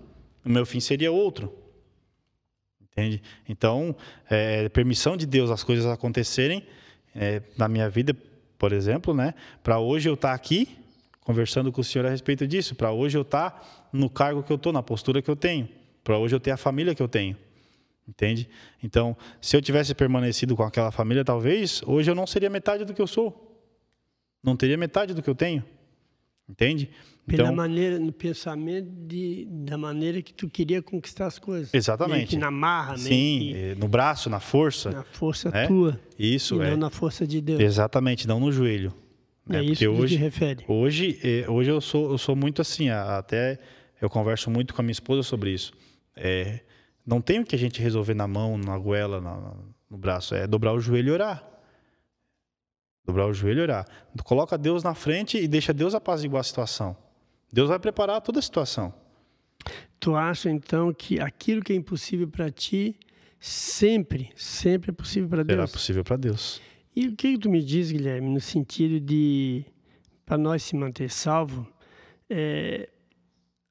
o meu fim seria outro. Entende? Então, é permissão de Deus as coisas acontecerem é, na minha vida, por exemplo, né? Para hoje eu estar tá aqui conversando com o Senhor a respeito disso, para hoje eu estar tá no cargo que eu estou, na postura que eu tenho, para hoje eu ter a família que eu tenho. Entende? Então, se eu tivesse permanecido com aquela família, talvez hoje eu não seria metade do que eu sou. Não teria metade do que eu tenho. Entende? Pela então, maneira, no pensamento de, da maneira que tu queria conquistar as coisas. Exatamente. na marra, Sim, que, no braço, na força. Na força é? tua. Isso, e é. não na força de Deus. Exatamente, não no joelho. É, é isso que hoje, te refere. Hoje, é, hoje eu, sou, eu sou muito assim, até eu converso muito com a minha esposa sobre isso. É, não tem o que a gente resolver na mão, na goela, na, no braço. É dobrar o joelho e orar. Dobrar o joelho e orar. Coloca Deus na frente e deixa Deus apaziguar a situação. Deus vai preparar toda a situação. Tu acha então que aquilo que é impossível para ti sempre, sempre é possível para Deus? Será possível para Deus. E o que tu me diz, Guilherme, no sentido de para nós se manter salvo, é,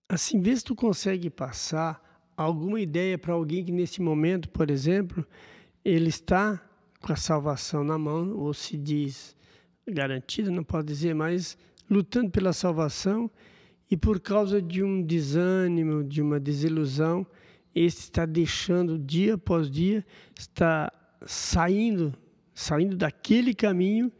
assim, vê se tu consegue passar alguma ideia para alguém que nesse momento, por exemplo, ele está com a salvação na mão, ou se diz garantida, não pode dizer, mas lutando pela salvação e por causa de um desânimo, de uma desilusão, esse está deixando dia após dia, está saindo, saindo daquele caminho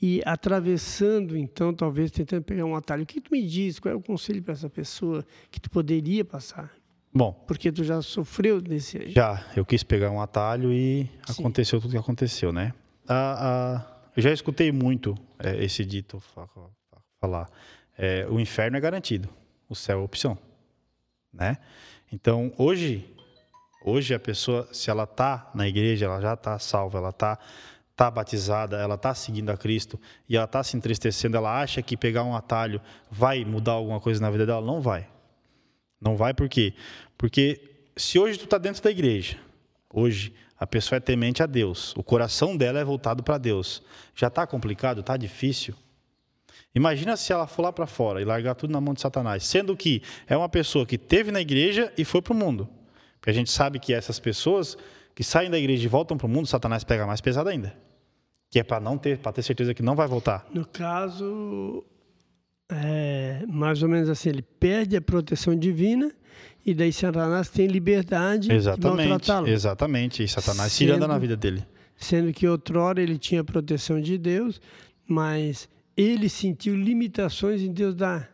e atravessando, então, talvez tentando pegar um atalho. O que tu me diz? Qual é o conselho para essa pessoa que tu poderia passar? Bom, porque tu já sofreu desse aí. Já, eu quis pegar um atalho e Sim. aconteceu tudo o que aconteceu, né? eu já escutei muito é, esse dito falar. É, o inferno é garantido, o céu é opção, né? Então hoje, hoje a pessoa, se ela está na igreja, ela já está salva, ela está tá batizada, ela está seguindo a Cristo e ela está se entristecendo, ela acha que pegar um atalho vai mudar alguma coisa na vida dela, não vai. Não vai por quê? Porque se hoje tu está dentro da igreja, hoje a pessoa é temente a Deus, o coração dela é voltado para Deus. Já está complicado, está difícil. Imagina se ela for lá para fora e largar tudo na mão de Satanás, sendo que é uma pessoa que teve na igreja e foi para o mundo. Porque a gente sabe que essas pessoas que saem da igreja e voltam para o mundo, Satanás pega mais pesado ainda. Que é para não ter, para ter certeza que não vai voltar. No caso, é, mais ou menos assim, ele perde a proteção divina e daí Satanás tem liberdade exatamente, de maltratá-lo. Exatamente, e Satanás se anda na vida dele. Sendo que outrora ele tinha a proteção de Deus, mas ele sentiu limitações em Deus dar.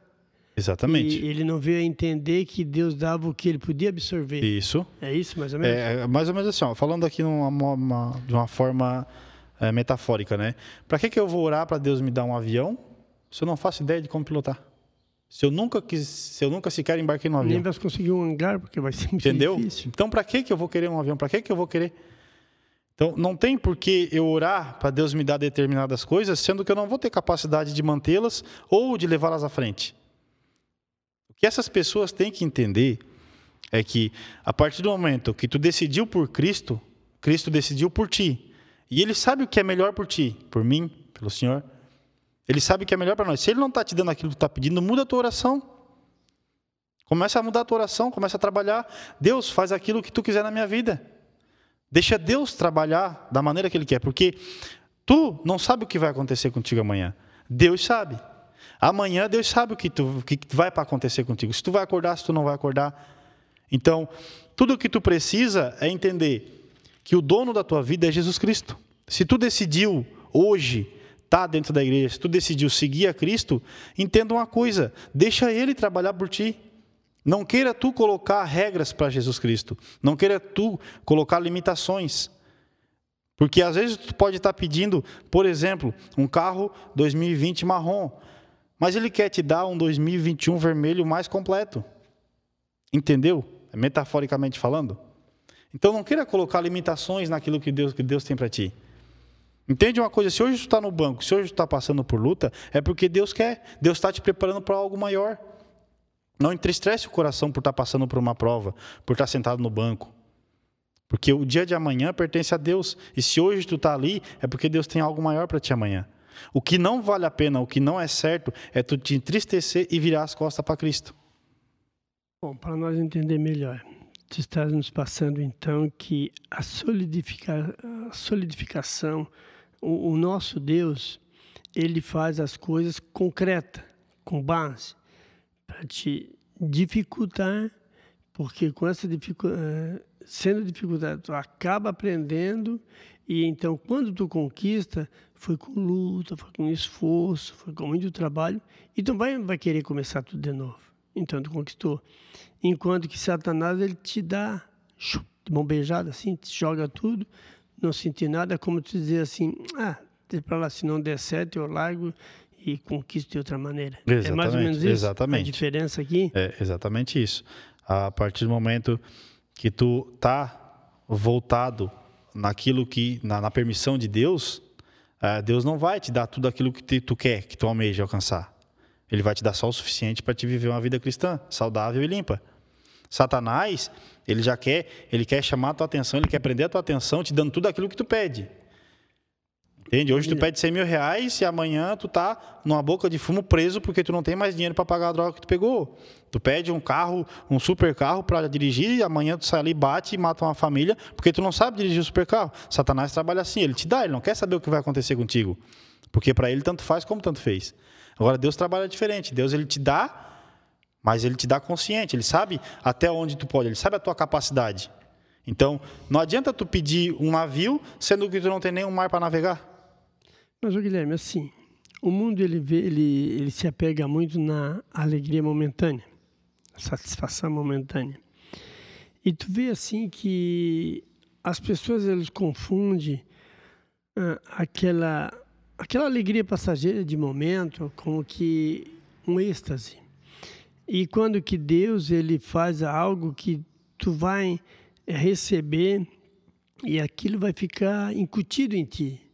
Exatamente. E ele não veio a entender que Deus dava o que ele podia absorver. Isso. É isso, mais ou menos? É, mais ou menos assim, ó, falando aqui numa, uma, de uma forma é, metafórica, né? Para que, que eu vou orar para Deus me dar um avião se eu não faço ideia de como pilotar? Se eu nunca quis, se eu nunca sequer embarquei num avião. Nem vai conseguir um hangar porque vai ser muito Entendeu? difícil. Então para que que eu vou querer um avião? Para que que eu vou querer? Então não tem por que eu orar para Deus me dar determinadas coisas, sendo que eu não vou ter capacidade de mantê-las ou de levá-las à frente. O que essas pessoas têm que entender é que a partir do momento que tu decidiu por Cristo, Cristo decidiu por ti. E ele sabe o que é melhor por ti, por mim, pelo Senhor. Ele sabe que é melhor para nós. Se ele não está te dando aquilo que está pedindo, muda a tua oração. Começa a mudar a tua oração, começa a trabalhar. Deus faz aquilo que tu quiser na minha vida. Deixa Deus trabalhar da maneira que Ele quer, porque tu não sabe o que vai acontecer contigo amanhã. Deus sabe. Amanhã Deus sabe o que, tu, o que vai para acontecer contigo. Se tu vai acordar, se tu não vai acordar. Então, tudo o que tu precisa é entender que o dono da tua vida é Jesus Cristo. Se tu decidiu hoje está dentro da igreja, se tu decidiu seguir a Cristo, entenda uma coisa: deixa Ele trabalhar por ti. Não queira tu colocar regras para Jesus Cristo. Não queira tu colocar limitações. Porque às vezes tu pode estar pedindo, por exemplo, um carro 2020 marrom, mas ele quer te dar um 2021 vermelho mais completo. Entendeu? Metaforicamente falando. Então não queira colocar limitações naquilo que Deus, que Deus tem para ti. Entende uma coisa? Se hoje tu está no banco, se hoje tu está passando por luta, é porque Deus quer. Deus está te preparando para algo maior. Não entristece o coração por estar tá passando por uma prova, por estar tá sentado no banco. Porque o dia de amanhã pertence a Deus. E se hoje tu está ali, é porque Deus tem algo maior para ti amanhã. O que não vale a pena, o que não é certo, é tu te entristecer e virar as costas para Cristo. Bom, para nós entender melhor. tu estás nos passando então que a, solidifica, a solidificação, o, o, nosso Deus, ele faz as coisas concretas, com base, para te dificultar, porque com essa eh, sendo dificuldade, tu acaba aprendendo e então quando tu conquista, foi com luta, foi com esforço, foi com muito trabalho, e tu vai, vai querer começar tudo de novo. Então tu conquistou. Enquanto que Satanás ele te dá de mão beijada assim, te joga tudo, não sentir nada, é como tu dizer assim, ah, para lá, se não der certo eu largo e conquisto de outra maneira. Exatamente, é mais ou menos isso exatamente. a diferença aqui? É exatamente isso. A partir do momento que tu tá voltado naquilo que, na, na permissão de Deus, uh, Deus não vai te dar tudo aquilo que te, tu quer, que tu almeja alcançar. Ele vai te dar só o suficiente para te viver uma vida cristã, saudável e limpa. Satanás, ele já quer, ele quer chamar a tua atenção, ele quer prender a tua atenção, te dando tudo aquilo que tu pede. Entende? Hoje tu pede 100 mil reais e amanhã tu tá numa boca de fumo preso porque tu não tem mais dinheiro para pagar a droga que tu pegou. Tu pede um carro, um super carro para dirigir e amanhã tu sai ali, bate e mata uma família porque tu não sabe dirigir o super carro. Satanás trabalha assim, ele te dá, ele não quer saber o que vai acontecer contigo. Porque para ele tanto faz como tanto fez. Agora Deus trabalha diferente. Deus ele te dá, mas ele te dá consciente, ele sabe até onde tu pode, ele sabe a tua capacidade. Então, não adianta tu pedir um navio sendo que tu não tem nenhum mar para navegar. Mas, o Guilherme, assim, o mundo ele, vê, ele, ele se apega muito na alegria momentânea, satisfação momentânea. E tu vê assim que as pessoas eles confundem uh, aquela aquela alegria passageira de momento como que um êxtase. E quando que Deus ele faz algo que tu vai receber e aquilo vai ficar incutido em ti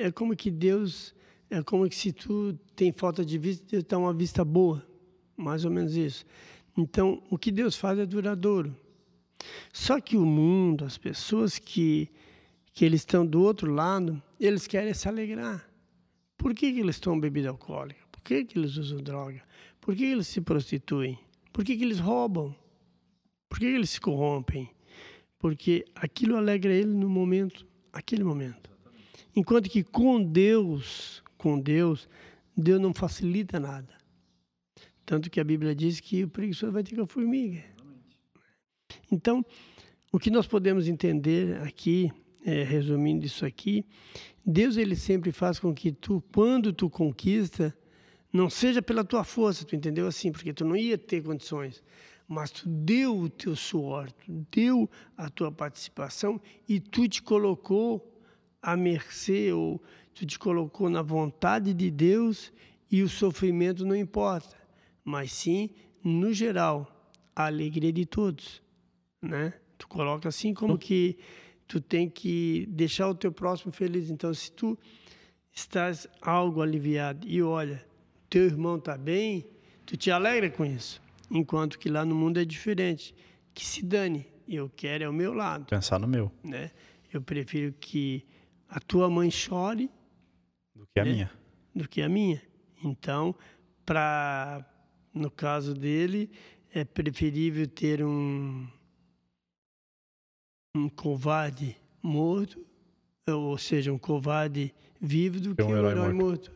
é como que Deus, é como que se tu tem falta de vista, Deus dá uma vista boa, mais ou menos isso. Então, o que Deus faz é duradouro. Só que o mundo, as pessoas que, que eles estão do outro lado, eles querem se alegrar. Por que, que eles tomam bebida alcoólica? Por que, que eles usam droga? Por que, que eles se prostituem? Por que, que eles roubam? Por que, que eles se corrompem? Porque aquilo alegra ele no momento, aquele momento. Enquanto que com Deus, com Deus, Deus não facilita nada. Tanto que a Bíblia diz que o preguiçoso vai ter com a formiga. Então, o que nós podemos entender aqui, é, resumindo isso aqui, Deus ele sempre faz com que tu, quando tu conquista, não seja pela tua força, tu entendeu assim, porque tu não ia ter condições, mas tu deu o teu suor, tu deu a tua participação e tu te colocou à mercê ou tu te colocou na vontade de Deus e o sofrimento não importa, mas sim, no geral, a alegria de todos, né? Tu coloca assim como que tu tem que deixar o teu próximo feliz. Então, se tu estás algo aliviado e olha, teu irmão está bem, tu te alegra com isso. Enquanto que lá no mundo é diferente. Que se dane, eu quero é o meu lado. Pensar no meu. Né? Eu prefiro que a tua mãe chore do que a né? minha. Do que a minha. Então, para no caso dele, é preferível ter um um covarde morto, ou seja, um covarde vivo do que, um, herói, herói morto. morto.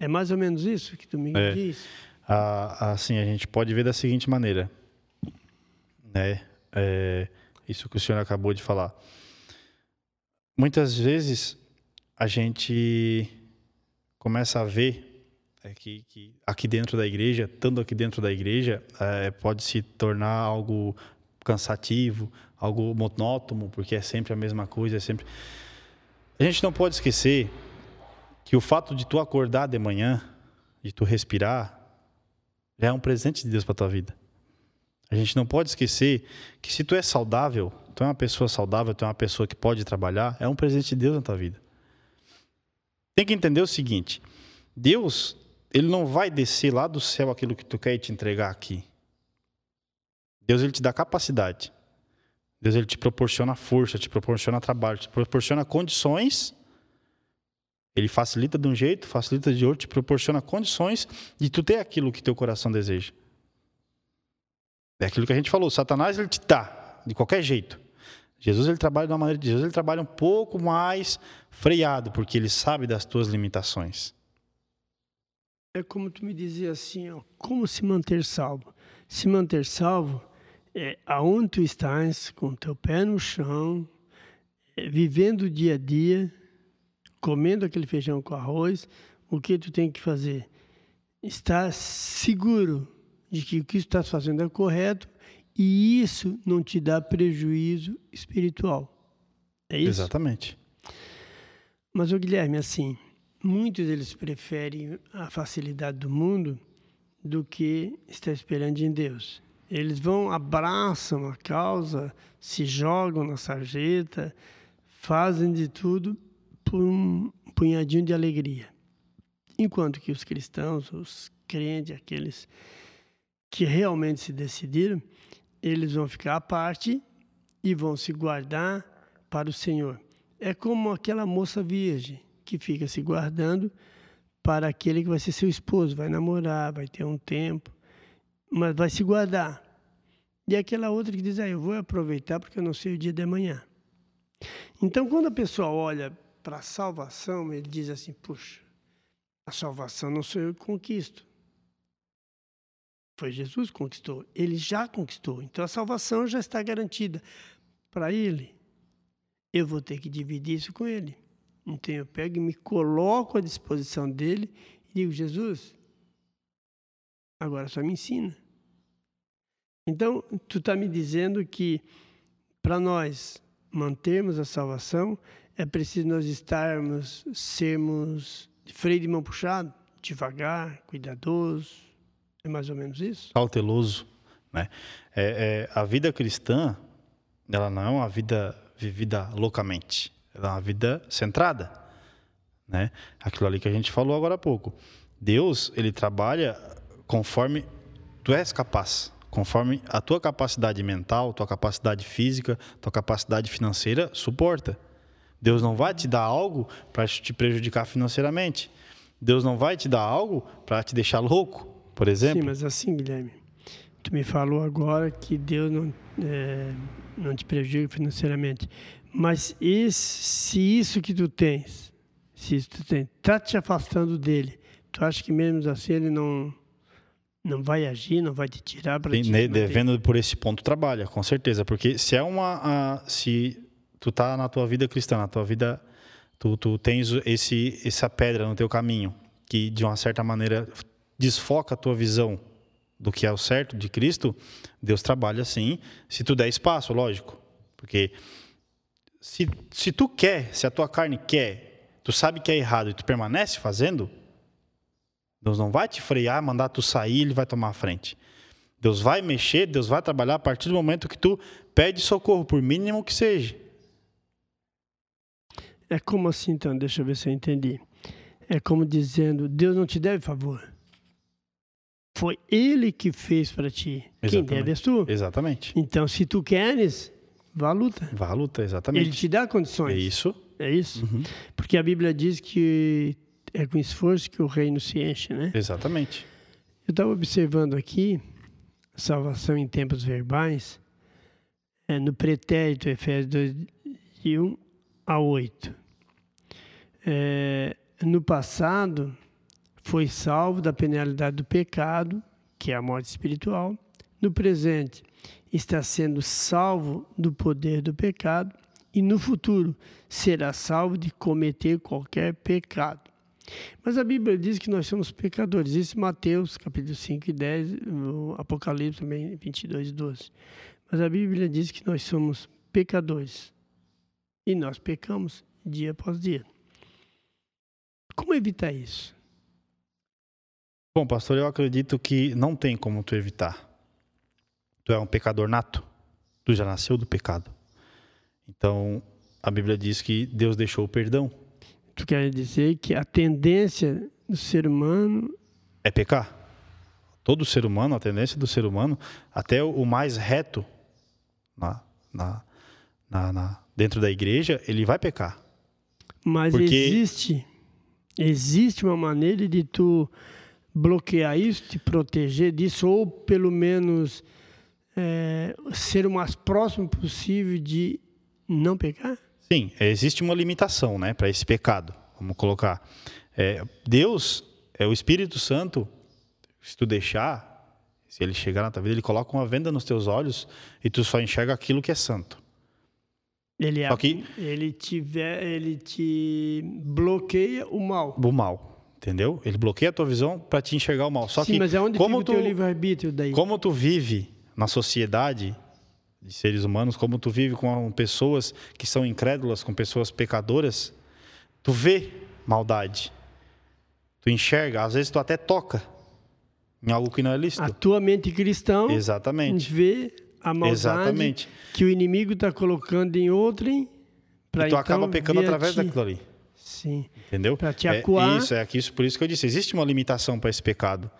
É mais ou menos isso que tu me é. diz? Ah, assim, a gente pode ver da seguinte maneira, né? É, isso que o senhor acabou de falar muitas vezes a gente começa a ver que, que, aqui dentro da igreja, tanto aqui dentro da igreja, é, pode se tornar algo cansativo, algo monótono, porque é sempre a mesma coisa, é sempre. A gente não pode esquecer que o fato de tu acordar de manhã, de tu respirar, já é um presente de Deus para tua vida. A gente não pode esquecer que se tu é saudável, tu é uma pessoa saudável, tu é uma pessoa que pode trabalhar, é um presente de Deus na tua vida. Tem que entender o seguinte: Deus, ele não vai descer lá do céu aquilo que tu quer e te entregar aqui. Deus ele te dá capacidade. Deus ele te proporciona força, te proporciona trabalho, te proporciona condições. Ele facilita de um jeito, facilita de outro, te proporciona condições de tu ter aquilo que teu coração deseja. É aquilo que a gente falou, Satanás ele te dá, de qualquer jeito. Jesus ele trabalha de uma maneira, Jesus ele trabalha um pouco mais freado, porque ele sabe das tuas limitações. É como tu me dizia assim, ó, como se manter salvo? Se manter salvo é aonde tu estás, com teu pé no chão, é, vivendo o dia a dia, comendo aquele feijão com arroz, o que tu tem que fazer? Estar seguro de que o que estás fazendo é correto e isso não te dá prejuízo espiritual. É isso? Exatamente. Mas, o Guilherme, assim, muitos eles preferem a facilidade do mundo do que estar esperando em Deus. Eles vão, abraçam a causa, se jogam na sarjeta, fazem de tudo por um punhadinho de alegria. Enquanto que os cristãos, os crentes, aqueles que realmente se decidiram, eles vão ficar à parte e vão se guardar para o Senhor. É como aquela moça virgem que fica se guardando para aquele que vai ser seu esposo, vai namorar, vai ter um tempo, mas vai se guardar. E aquela outra que diz: ah, eu vou aproveitar porque eu não sei o dia de amanhã. Então, quando a pessoa olha para a salvação, ele diz assim: puxa, a salvação não sou eu que conquisto. Foi Jesus que conquistou. Ele já conquistou. Então a salvação já está garantida para ele. Eu vou ter que dividir isso com ele. Então eu pego e me coloco à disposição dele e digo: Jesus, agora só me ensina. Então, tu está me dizendo que para nós mantermos a salvação, é preciso nós estarmos, sermos de freio de mão puxado, devagar, cuidadoso. É mais ou menos isso? Cauteloso. Né? É, é, a vida cristã, ela não é uma vida vivida loucamente. Ela é uma vida centrada. Né? Aquilo ali que a gente falou agora há pouco. Deus, ele trabalha conforme tu és capaz, conforme a tua capacidade mental, tua capacidade física, tua capacidade financeira suporta. Deus não vai te dar algo para te prejudicar financeiramente. Deus não vai te dar algo para te deixar louco, por exemplo. Sim, mas assim, Guilherme, tu me falou agora que Deus não, é, não te prejudica financeiramente. Mas esse, se isso que tu tens, se isso tu tens, está te afastando dele, tu acha que mesmo assim ele não não vai agir, não vai te tirar para te devendo por esse ponto trabalha, com certeza, porque se é uma a, se tu tá na tua vida cristã, na tua vida, tu, tu tens esse, essa pedra no teu caminho, que de uma certa maneira desfoca a tua visão do que é o certo de Cristo, Deus trabalha assim, se tu der espaço, lógico. Porque se, se tu quer, se a tua carne quer, tu sabe que é errado e tu permanece fazendo, Deus não vai te frear, mandar tu sair, ele vai tomar a frente. Deus vai mexer, Deus vai trabalhar a partir do momento que tu pede socorro, por mínimo que seja. É como assim, então? Deixa eu ver se eu entendi. É como dizendo: Deus não te deve favor. Foi Ele que fez para ti. Exatamente. Quem deve és tu. Exatamente. Então, se tu queres, vá à luta. Vá à luta, exatamente. Ele te dá condições. É isso. É isso? Uhum. Porque a Bíblia diz que é com esforço que o reino se enche, né? Exatamente. Eu estava observando aqui, salvação em tempos verbais, é, no pretérito, Efésios 2, de 1 a 8 é, no passado foi salvo da penalidade do pecado, que é a morte espiritual. No presente está sendo salvo do poder do pecado e no futuro será salvo de cometer qualquer pecado. Mas a Bíblia diz que nós somos pecadores. Isso Mateus, capítulo 5 e 10, Apocalipse também, 22 e 12. Mas a Bíblia diz que nós somos pecadores. E nós pecamos dia após dia. Como evitar isso? Bom, pastor, eu acredito que não tem como tu evitar. Tu é um pecador nato. Tu já nasceu do pecado. Então, a Bíblia diz que Deus deixou o perdão. Tu quer dizer que a tendência do ser humano é pecar. Todo ser humano, a tendência do ser humano, até o mais reto na, na, na, na dentro da igreja, ele vai pecar. Mas Porque... existe Existe uma maneira de tu bloquear isso, te proteger disso, ou pelo menos é, ser o mais próximo possível de não pecar? Sim, existe uma limitação, né, para esse pecado. Vamos colocar. É, Deus, é o Espírito Santo, se tu deixar, se ele chegar na tua vida, ele coloca uma venda nos teus olhos e tu só enxerga aquilo que é santo. Ele, é, que- ele, tiver, ele te bloqueia o mal. O mal, entendeu? Ele bloqueia a tua visão para te enxergar o mal. Só Sim, que mas é onde como tu, livre-arbítrio daí? como tu vive na sociedade de seres humanos, como tu vive com pessoas que são incrédulas, com pessoas pecadoras, tu vê maldade. Tu enxerga, às vezes tu até toca em algo que não é lícito. A tua mente cristã Exatamente. vê a maldade Exatamente. que o inimigo está colocando em outrem para E tu então acaba pecando ver a através ti. daquilo ali. Sim. Entendeu? Pra te É acuar. isso, é isso, por isso que eu disse, existe uma limitação para esse pecado.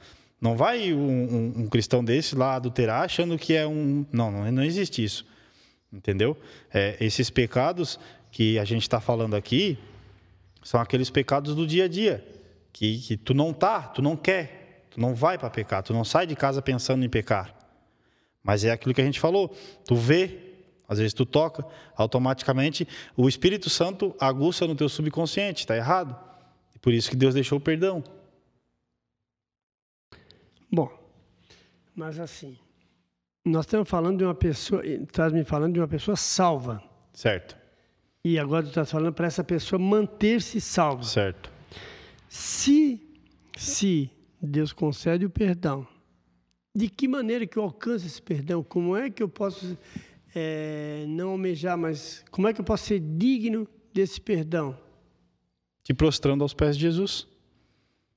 Não vai um, um- um cristão desse lá adulterar achando que é um. Não, não, não existe isso. Entendeu? É, esses pecados que a gente está falando aqui são aqueles pecados do dia a dia. Que, que tu não tá, tu não quer, tu não vai para pecar, tu não sai de casa pensando em pecar. Mas é aquilo que a gente falou. Tu vê, às vezes tu toca, automaticamente o Espírito Santo aguça no teu subconsciente, está errado. Por isso que Deus deixou o perdão. Bom, mas assim, nós estamos falando de uma pessoa, estás me falando de uma pessoa salva. Certo, E agora tu estás falando para essa pessoa manter-se salva. certo. Se, se Deus concede o perdão, de que maneira que eu alcanço esse perdão? Como é que eu posso eh, não almejar, mas como é que eu posso ser digno desse perdão? Te prostrando aos pés de Jesus.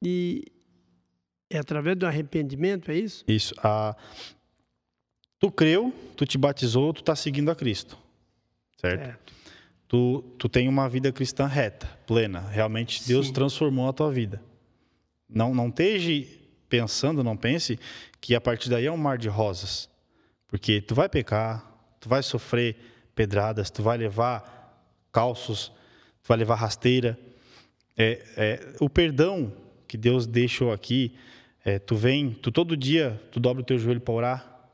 E é através do arrependimento, é isso? Isso. A... Tu creu, tu te batizou, tu está seguindo a Cristo. Certo? Certo. Tu, tu tem uma vida cristã reta, plena. Realmente Deus Sim. transformou a tua vida. Não, não esteja pensando, não pense que a partir daí é um mar de rosas. Porque tu vai pecar, tu vai sofrer pedradas, tu vai levar calços, tu vai levar rasteira. É, é, o perdão que Deus deixou aqui, é, tu vem, tu todo dia, tu dobra o teu joelho para orar.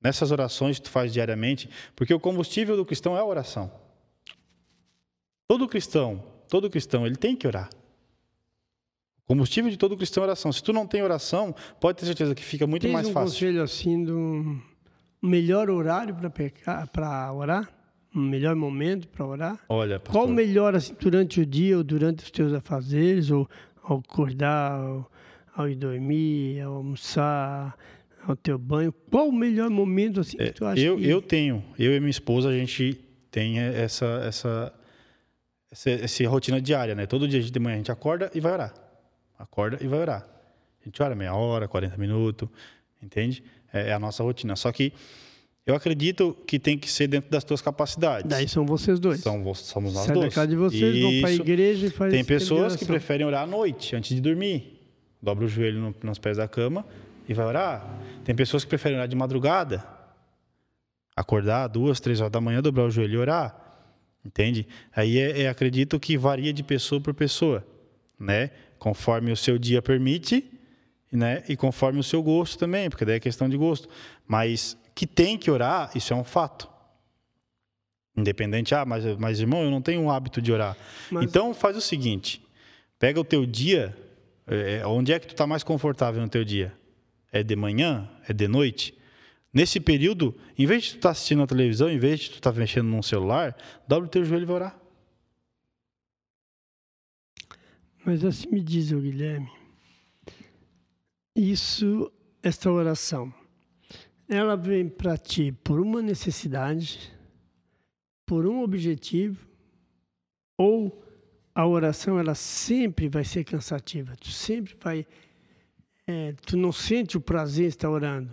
Nessas orações que tu faz diariamente, porque o combustível do cristão é a oração. Todo cristão, todo cristão, ele tem que orar. O combustível de todo cristão é oração. Se tu não tem oração, pode ter certeza que fica muito Tens mais um fácil. conselho assim do melhor horário para pecar, para orar? Um melhor momento para orar? Olha, Qual o pastor, melhor assim durante o dia ou durante os teus afazeres ou ao acordar, ao, ao ir dormir, ao almoçar, ao teu banho? Qual o melhor momento assim que tu acha É, eu, que eu tenho, eu e minha esposa, a gente tem essa, essa, essa, essa rotina diária, né? Todo dia de manhã a gente acorda e vai orar. Acorda e vai orar. A gente ora meia hora, 40 minutos, entende? É, é a nossa rotina. Só que eu acredito que tem que ser dentro das tuas capacidades. daí são vocês dois? São, somos nós Sai da dois. casa de vocês, vão para a Isso. igreja e faz Tem pessoas que preferem orar à noite, antes de dormir. Dobra o joelho no- nos pés da cama e vai orar. Tem pessoas que preferem orar de madrugada. Acordar duas, três horas da manhã, dobrar o joelho e orar. Entende? Aí é, é- acredito que varia de pessoa por pessoa, né? Conforme o seu dia permite, né? E conforme o seu gosto também, porque daí é questão de gosto. Mas que tem que orar, isso é um fato. Independente, ah, mas, mas irmão, eu não tenho o hábito de orar. Mas- Então faz o seguinte: pega o teu dia, é, onde é que tu está mais confortável no teu dia? É de manhã? É de noite? Nesse período, em vez de tu estar assistindo a televisão, em vez de tu estar mexendo num celular, dobra o teu joelho e vai orar. Mas assim me diz o Guilherme, isso, esta oração, ela vem para ti por uma necessidade, por um objetivo, ou a oração ela sempre vai ser cansativa, tu sempre vai, é, tu não sente o prazer em estar orando,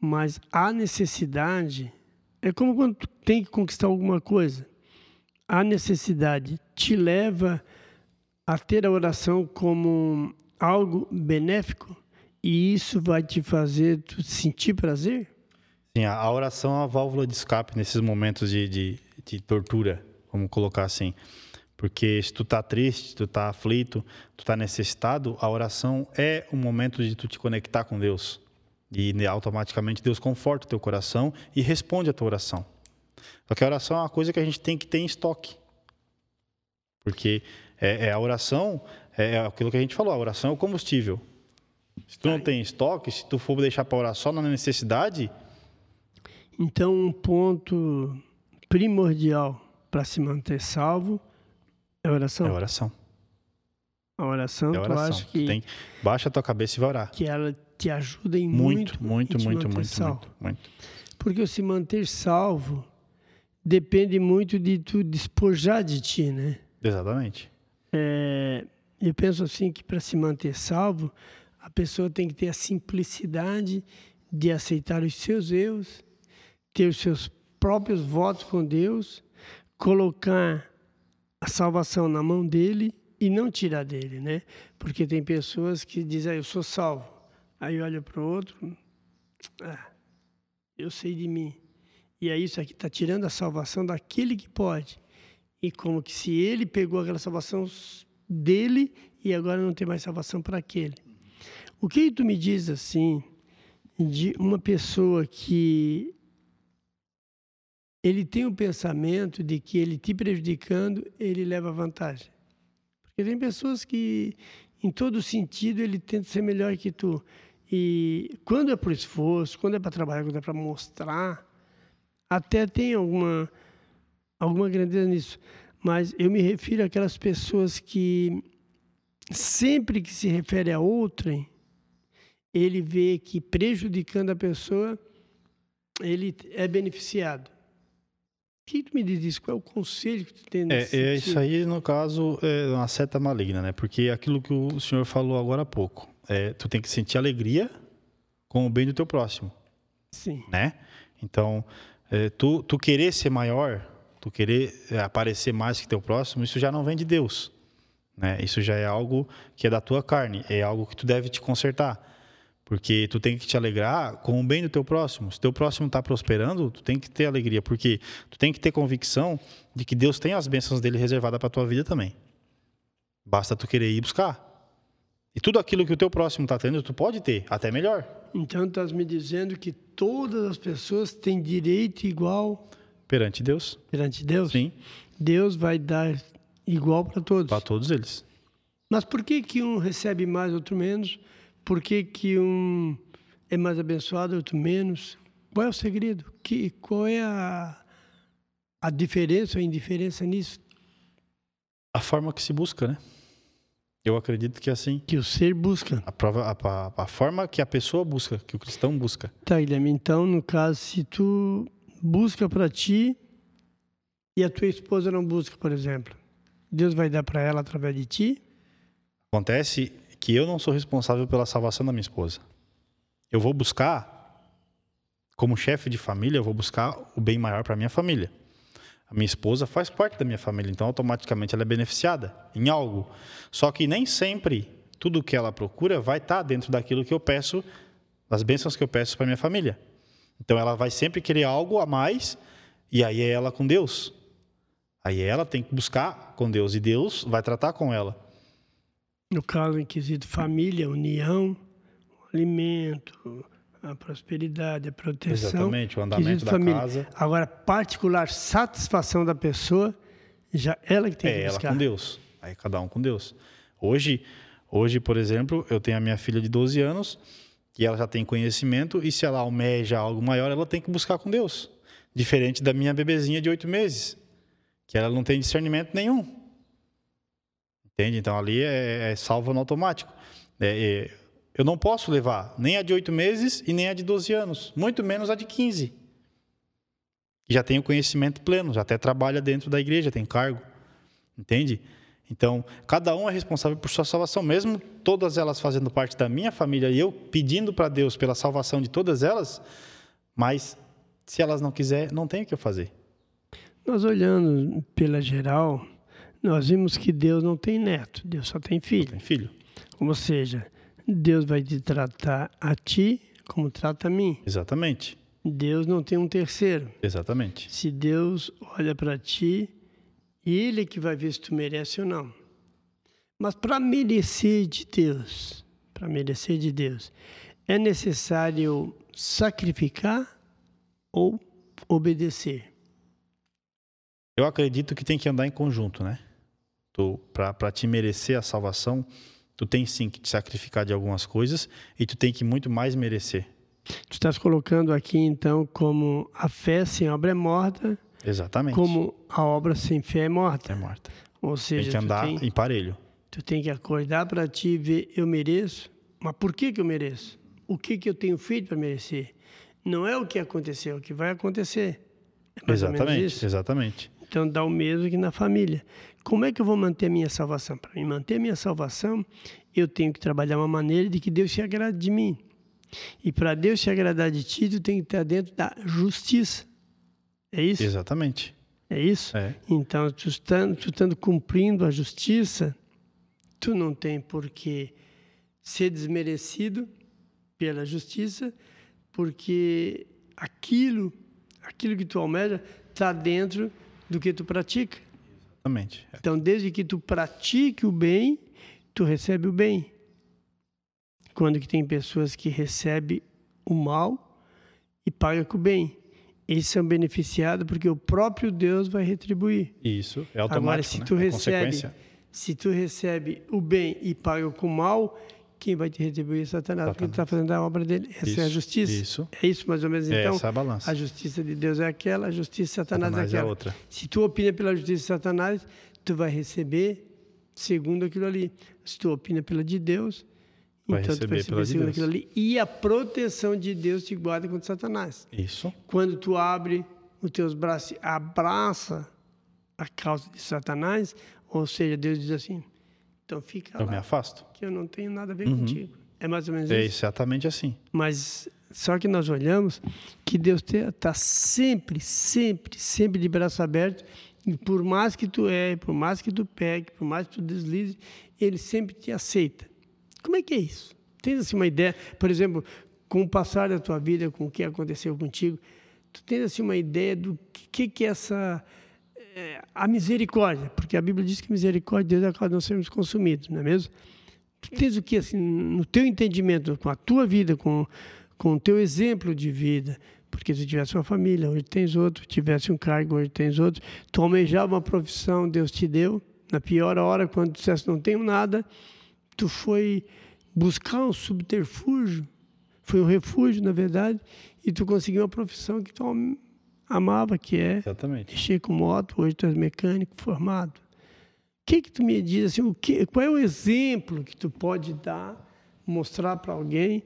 mas a necessidade é como quando tu tem que conquistar alguma coisa, a necessidade te leva a ter a oração como algo benéfico e isso vai te fazer sentir prazer? Sim, a a oração é uma válvula de escape nesses momentos de, de, de tortura, vamos colocar assim. Porque se tu tá triste, tu tá aflito, tu tá necessitado, a oração é um momento de tu te conectar com Deus. E automaticamente Deus conforta o teu coração e responde a tua oração. Só que a oração é uma coisa que a gente tem que ter em estoque. Porque é, é a oração, é, é aquilo que a gente falou, a oração é o combustível. Se tu não tem estoque, se tu for deixar para orar só na necessidade. Então, um ponto primordial para se manter salvo é a oração. É a oração. A oração, é a oração. tu acha que. Tem, baixa a tua cabeça e vai orar. Que ela te ajuda em muito. Muito, muito, muito, muito, salvo. muito, muito. Porque se manter salvo depende muito de tu despojar de ti, né? Exatamente. É, eu penso assim que para se manter salvo, a pessoa tem que ter a simplicidade de aceitar os seus erros, ter os seus próprios votos com Deus, colocar a salvação na mão dele e não tirar dele, né? Porque tem pessoas que dizem, ah, eu sou salvo. Aí olha para o outro, ah, eu sei de mim. E aí isso aqui está tirando a salvação daquele que pode. E como que se ele pegou aquela salvação dele e agora não tem mais salvação para aquele. O que tu me diz assim de uma pessoa que ele tem o pensamento de que ele te prejudicando, ele leva vantagem. Porque tem pessoas que, em todo sentido, ele tenta ser melhor que tu. E quando é por esforço, quando é para trabalhar, quando é para mostrar, até tem alguma, alguma grandeza nisso. Mas eu me refiro àquelas pessoas que, sempre que se refere a outrem, ele vê que prejudicando a pessoa, ele é beneficiado. O que tu me diz isso? Qual é o conselho que tu tem nesse é, é isso aí, no caso, é uma seta maligna, né? Porque aquilo que o senhor falou agora há pouco, é, tu tem que sentir alegria com o bem do teu próximo. Sim. Né? Então, é, tu, tu querer ser maior, tu querer é, aparecer mais que teu próximo, isso já não vem de Deus. Né? Isso já é algo que é da tua carne, é algo que tu deve te consertar. Porque tu tem que te alegrar com o bem do teu próximo. Se teu próximo está prosperando, tu tem que ter alegria, porque tu tem que ter convicção de que Deus tem as bênçãos dele reservadas para tua vida também. Basta tu querer ir buscar. E tudo aquilo que o teu próximo está tendo, tu pode ter, até melhor. Então, estás me dizendo que todas as pessoas têm direito igual perante Deus? Perante Deus? Sim. Deus vai dar igual para todos. Para todos eles. Mas por que que um recebe mais, outro menos? Por que, que um é mais abençoado, outro menos? Qual é o segredo? Que, qual é a, a diferença ou a indiferença nisso? A forma que se busca, né? Eu acredito que é assim. Que o ser busca. A, prova, a, a, a forma que a pessoa busca, que o cristão busca. Tá, Guilherme. Então, no caso, se tu busca para ti e a tua esposa não busca, por exemplo, Deus vai dar para ela através de ti? Acontece que eu não sou responsável pela salvação da minha esposa. Eu vou buscar, como chefe de família, eu vou buscar o bem maior para minha família. A minha esposa faz parte da minha família, então automaticamente ela é beneficiada em algo. Só que nem sempre tudo que ela procura vai estar tá dentro daquilo que eu peço, das bênçãos que eu peço para minha família. Então ela vai sempre querer algo a mais, e aí é ela com Deus. Aí ela tem que buscar com Deus, e Deus vai tratar com ela no caso em quesito família, união, alimento, a prosperidade, a proteção. Exatamente, o andamento da família. casa. Agora, particular satisfação da pessoa, já ela que tem é que buscar. É ela com Deus. Aí cada um com Deus. Hoje, hoje, por exemplo, eu tenho a minha filha de 12 anos e ela já tem conhecimento e se ela almeja algo maior, ela tem que buscar com Deus. Diferente da minha bebezinha de oito meses, que ela não tem discernimento nenhum. Entende? Então ali é, é salvo no automático. É, é, eu não posso levar nem a de oito meses e nem a de 12 anos, muito menos a de 15. Já tem o conhecimento pleno, já até trabalha dentro da igreja, tem cargo. Entende? Então, cada um é responsável por sua salvação, mesmo todas elas fazendo parte da minha família e eu pedindo para Deus pela salvação de todas elas, mas se elas não quiser, não tem o que eu fazer. Nós olhando pela geral, nós vimos que Deus não tem neto, Deus só tem filho. Só tem filho. Ou seja, Deus vai te tratar a ti como trata a mim. Exatamente. Deus não tem um terceiro. Exatamente. Se Deus olha para ti, ele é que vai ver se tu merece ou não. Mas para merecer de Deus, para merecer de Deus, é necessário sacrificar ou obedecer? Eu acredito que tem que andar em conjunto, né? Para te merecer a salvação, tu tem sim que te sacrificar de algumas coisas e tu tem que muito mais merecer. Tu estás colocando aqui então como a fé sem obra é morta. Exatamente. Como a obra sem fé é morta. É morta. Ou seja, tem que andar tem, em parelho. Tu tem que acordar para ti e ver eu mereço. Mas por que que eu mereço? O que que eu tenho feito para merecer? Não é o que aconteceu, é o que vai acontecer. É exatamente, exatamente. Então dá o mesmo que na família. Como é que eu vou manter a minha salvação? Para me manter a minha salvação, eu tenho que trabalhar uma maneira de que Deus se agrade de mim. E para Deus se agradar de ti, tu tem que estar dentro da justiça. É isso? Exatamente. É isso? É. Então, tu estando, tu estando cumprindo a justiça, tu não tem por que ser desmerecido pela justiça, porque aquilo, aquilo que tu almeja, está dentro do que tu pratica. Exatamente. É. Então, desde que tu pratique o bem, tu recebe o bem. Quando que tem pessoas que recebem o mal e pagam com o bem. Eles são beneficiados porque o próprio Deus vai retribuir. Isso, é automático, Agora, se né? tu É recebe, consequência. se tu recebe o bem e paga com o mal, quem vai te retribuir é Satanás, porque ele está fazendo a obra dele. Essa é a Isso, justiça. isso. É isso mais ou menos. É Então, essa a balança. a justiça de Deus é aquela, a justiça de Satanás, Satanás é é aquela. outra. Se tu opina pela justiça de Satanás, tu vai receber segundo aquilo ali. Se tu opina pela de Deus, Vai então tu vai receber de segundo Deus. aquilo ali. E a proteção de Deus te guarda contra Satanás. Isso. Quando tu abre os teus braços e abraça a causa de Satanás, ou seja, Deus diz assim, então fica Eu me lá, afasto. que eu não tenho nada a ver contigo. É mais ou menos É isso. exatamente assim. Mas só que nós olhamos que Deus está sempre, sempre, sempre de braço aberto. E por mais que tu é, por mais que tu pegue, por mais que tu deslize, Ele sempre te aceita. Como é que é isso? Tens assim uma ideia, por exemplo, com o passar da tua vida, com o que aconteceu contigo, tu tens assim uma ideia do que, que é essa é, a misericórdia, porque a Bíblia diz que misericórdia de Deus é a causa de não sermos consumidos, não é mesmo? Tu tens o que, assim, no teu entendimento, com a tua vida, com, com o teu exemplo de vida, porque se tivesse uma família, hoje tens outro, tivesse um cargo, hoje tens outro, tu almejava uma profissão, Deus te deu, na pior hora, quando tu disseste não tenho nada, tu foi buscar um subterfúgio, foi um refúgio, na verdade, e tu conseguiu uma profissão que tu amava, que é Exatamente. mexer com moto, hoje tu és mecânico formado. O que que tu me diz assim, o que, qual é o exemplo que tu pode dar, mostrar para alguém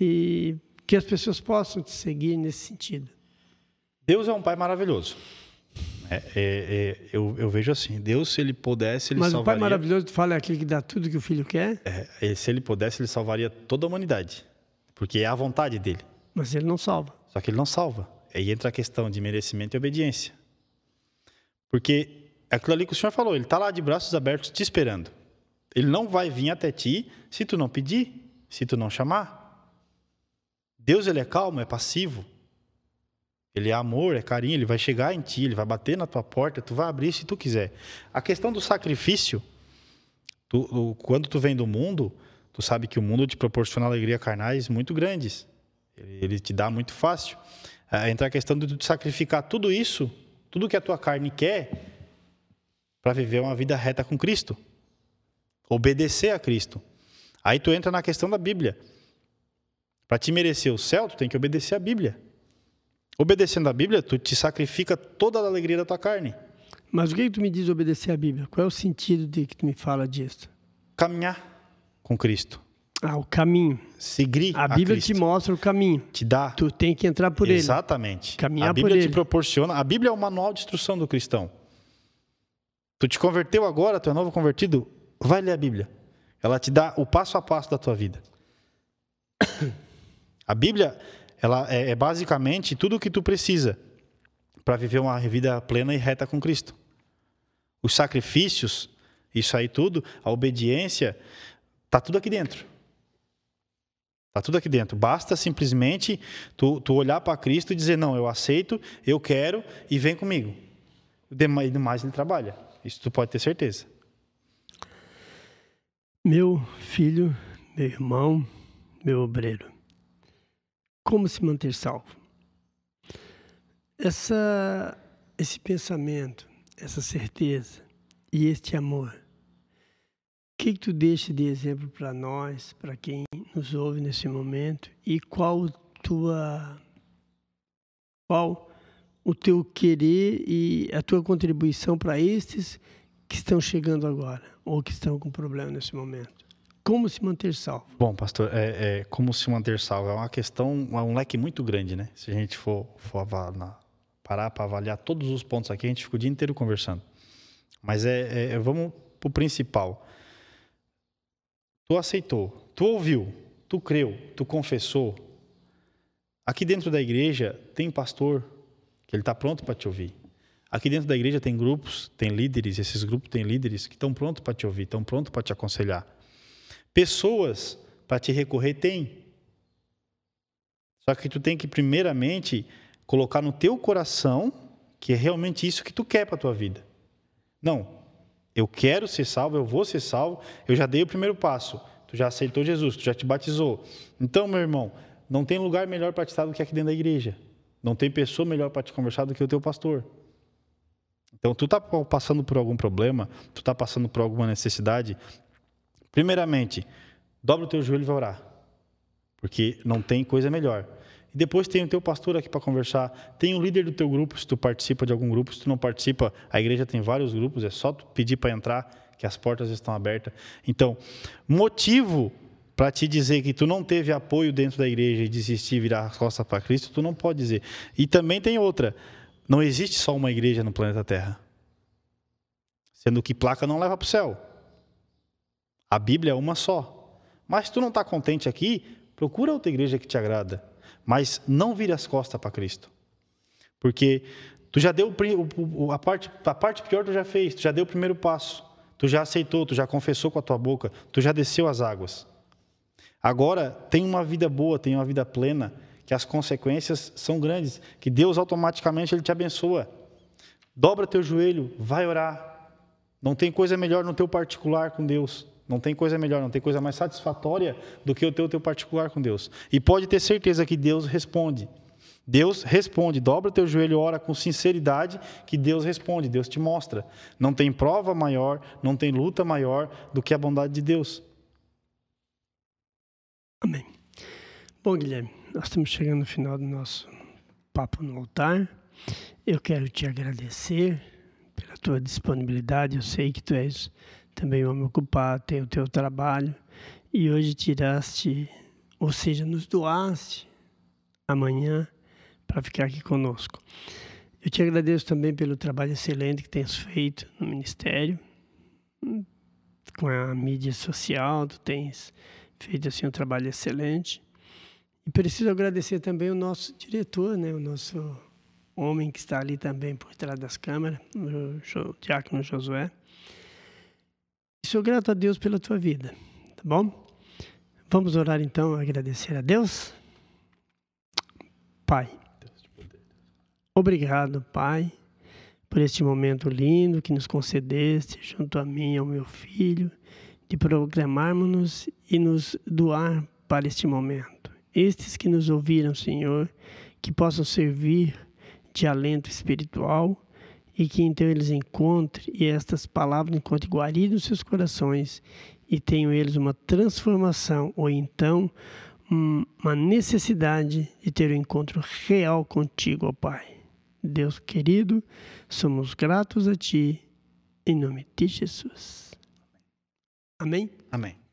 e que as pessoas possam te seguir nesse sentido? Deus é um pai maravilhoso. É, é- é- eu, eu vejo assim, Deus, se ele pudesse, ele Mas o pai salvaria... maravilhoso, tu fala, é aquele que dá tudo que o filho quer, É, ele- se ele pudesse, ele salvaria toda a humanidade. Porque é a vontade dele. mas ele não salva. Só que ele não salva. Aí entra a questão de merecimento e obediência. Porque aquilo ali que o senhor falou, ele está lá de braços abertos te esperando. Ele não vai vir até ti se tu não pedir, se tu não chamar. Deus ele é calmo, é passivo. Ele é amor, é carinho, ele vai chegar em ti, ele vai bater na tua porta, tu vai abrir se tu quiser. A questão do sacrifício, tu- quando tu vem do mundo, tu sabe que o mundo te proporciona alegria carnais muito grandes. Ele te dá muito fácil. Ah, entra a questão de tu sacrificar tudo isso, tudo que a tua carne quer, para viver uma vida reta com Cristo. Obedecer a Cristo. Aí tu entra na questão da Bíblia. Para te merecer o céu, tu tem que obedecer a Bíblia. Obedecendo a Bíblia, tu te sacrifica toda a alegria da tua carne. Mas o que, que tu me diz obedecer a Bíblia? Qual é o sentido de que tu me fala disso? Caminhar com Cristo. Ah, o caminho. Seguir A a Bíblia Cristo. te mostra o caminho. te dá Tu tem que entrar por ele. Exatamente. Caminhar a por Bíblia te ele. proporciona. A Bíblia é o manual de instrução do cristão. Tu te converteu agora, tu é novo convertido, vai ler a Bíblia. Ela te dá o passo a passo da tua vida. A Bíblia, ela é, é basicamente tudo o que tu precisa para viver uma vida plena e reta com Cristo. Os sacrifícios, isso aí tudo, a obediência, tá tudo aqui dentro. Tá tudo aqui dentro. Basta simplesmente tu, tu olhar para Cristo e dizer: Não, eu aceito, eu quero e vem comigo. Demais, demais ele trabalha. Isso tu pode ter certeza. Meu filho, meu irmão, meu obreiro, como se manter salvo. Essa, esse pensamento, essa certeza e este amor, o que, que tu deixa de exemplo para nós, para quem nos ouve nesse momento e qual tua qual o teu querer e a tua contribuição para estes que estão chegando agora ou que estão com problema nesse momento? Como se manter salvo? Bom, pastor, é, é, como se manter salvo é uma questão, é um leque muito grande, né? Se a gente for, for parar para avaliar todos os pontos aqui, a gente fica o dia inteiro conversando. Mas é, é vamos para o principal. Tu aceitou, tu ouviu, tu creu, tu confessou. Aqui dentro da igreja tem pastor que ele está pronto para te ouvir. Aqui dentro da igreja tem grupos, tem líderes, esses grupos têm líderes que estão prontos para te ouvir, estão prontos para te aconselhar. Pessoas para te recorrer tem. Só que tu tem que primeiramente colocar no teu coração que é realmente isso que tu quer para tua vida. Não, eu quero ser salvo, eu vou ser salvo, eu já dei o primeiro passo. Tu já aceitou Jesus, tu já te batizou. Então, meu irmão, não tem lugar melhor para te estar do que aqui dentro da igreja. Não tem pessoa melhor para te conversar do que o teu pastor. Então, tu está passando por algum problema, tu está passando por alguma necessidade, Primeiramente, dobra o teu joelho e vai orar. Porque não tem coisa melhor. E depois tem o teu pastor aqui para conversar. Tem o líder do teu grupo, se tu participa de algum grupo. Se tu não participa, a igreja tem vários grupos. É só tu pedir para entrar, que as portas estão abertas. Então, motivo para te dizer que tu não teve apoio dentro da igreja e desistir, virar as costas para Cristo, tu não pode dizer. E também tem outra. Não existe só uma igreja no planeta Terra. Sendo que placa não leva para o céu. A Bíblia é uma só. Mas tu não está contente aqui, procura outra igreja que te agrada. Mas não vire as costas para Cristo. Porque tu já deu a parte, a parte pior tu já fez, tu já deu o primeiro passo. Tu já aceitou, tu já confessou com a tua boca, tu já desceu as águas. Agora tem uma vida boa, tem uma vida plena, que as consequências são grandes, que Deus automaticamente ele te abençoa. Dobra teu joelho, vai orar. Não tem coisa melhor no teu particular com Deus. Não tem coisa melhor, não tem coisa mais satisfatória do que o teu, teu particular com Deus. E pode ter certeza que Deus responde. Deus responde, dobra teu joelho, ora com sinceridade, que Deus responde, Deus te mostra. Não tem prova maior, não tem luta maior do que a bondade de Deus. Amém. Bom, Guilherme, nós estamos chegando no final do nosso papo no altar. Eu quero te agradecer pela tua disponibilidade. Eu sei que tu és também homem ocupado, tem o teu trabalho, e hoje tiraste, ou seja, nos doaste amanhã para ficar aqui conosco. Eu te agradeço também pelo trabalho excelente que tens feito no Ministério, com a mídia social, tu tens feito assim um trabalho excelente. E preciso agradecer também o nosso diretor, né, o nosso homem que está ali também por trás das câmeras, o Diácono Josué. Sou grato a Deus pela tua vida, tá bom? Vamos orar então, agradecer a Deus. Pai, obrigado, Pai, por este momento lindo que nos concedeste junto a mim e ao meu filho, de programarmos-nos e nos doar para este momento. Estes que nos ouviram, Senhor, que possam servir de alento espiritual e que então eles encontrem e estas palavras encontrem guarida nos seus corações e tenham eles uma transformação ou então uma necessidade de ter um encontro real contigo, ó Pai. Deus querido, somos gratos a Ti, em nome de Jesus. Amém? Amém.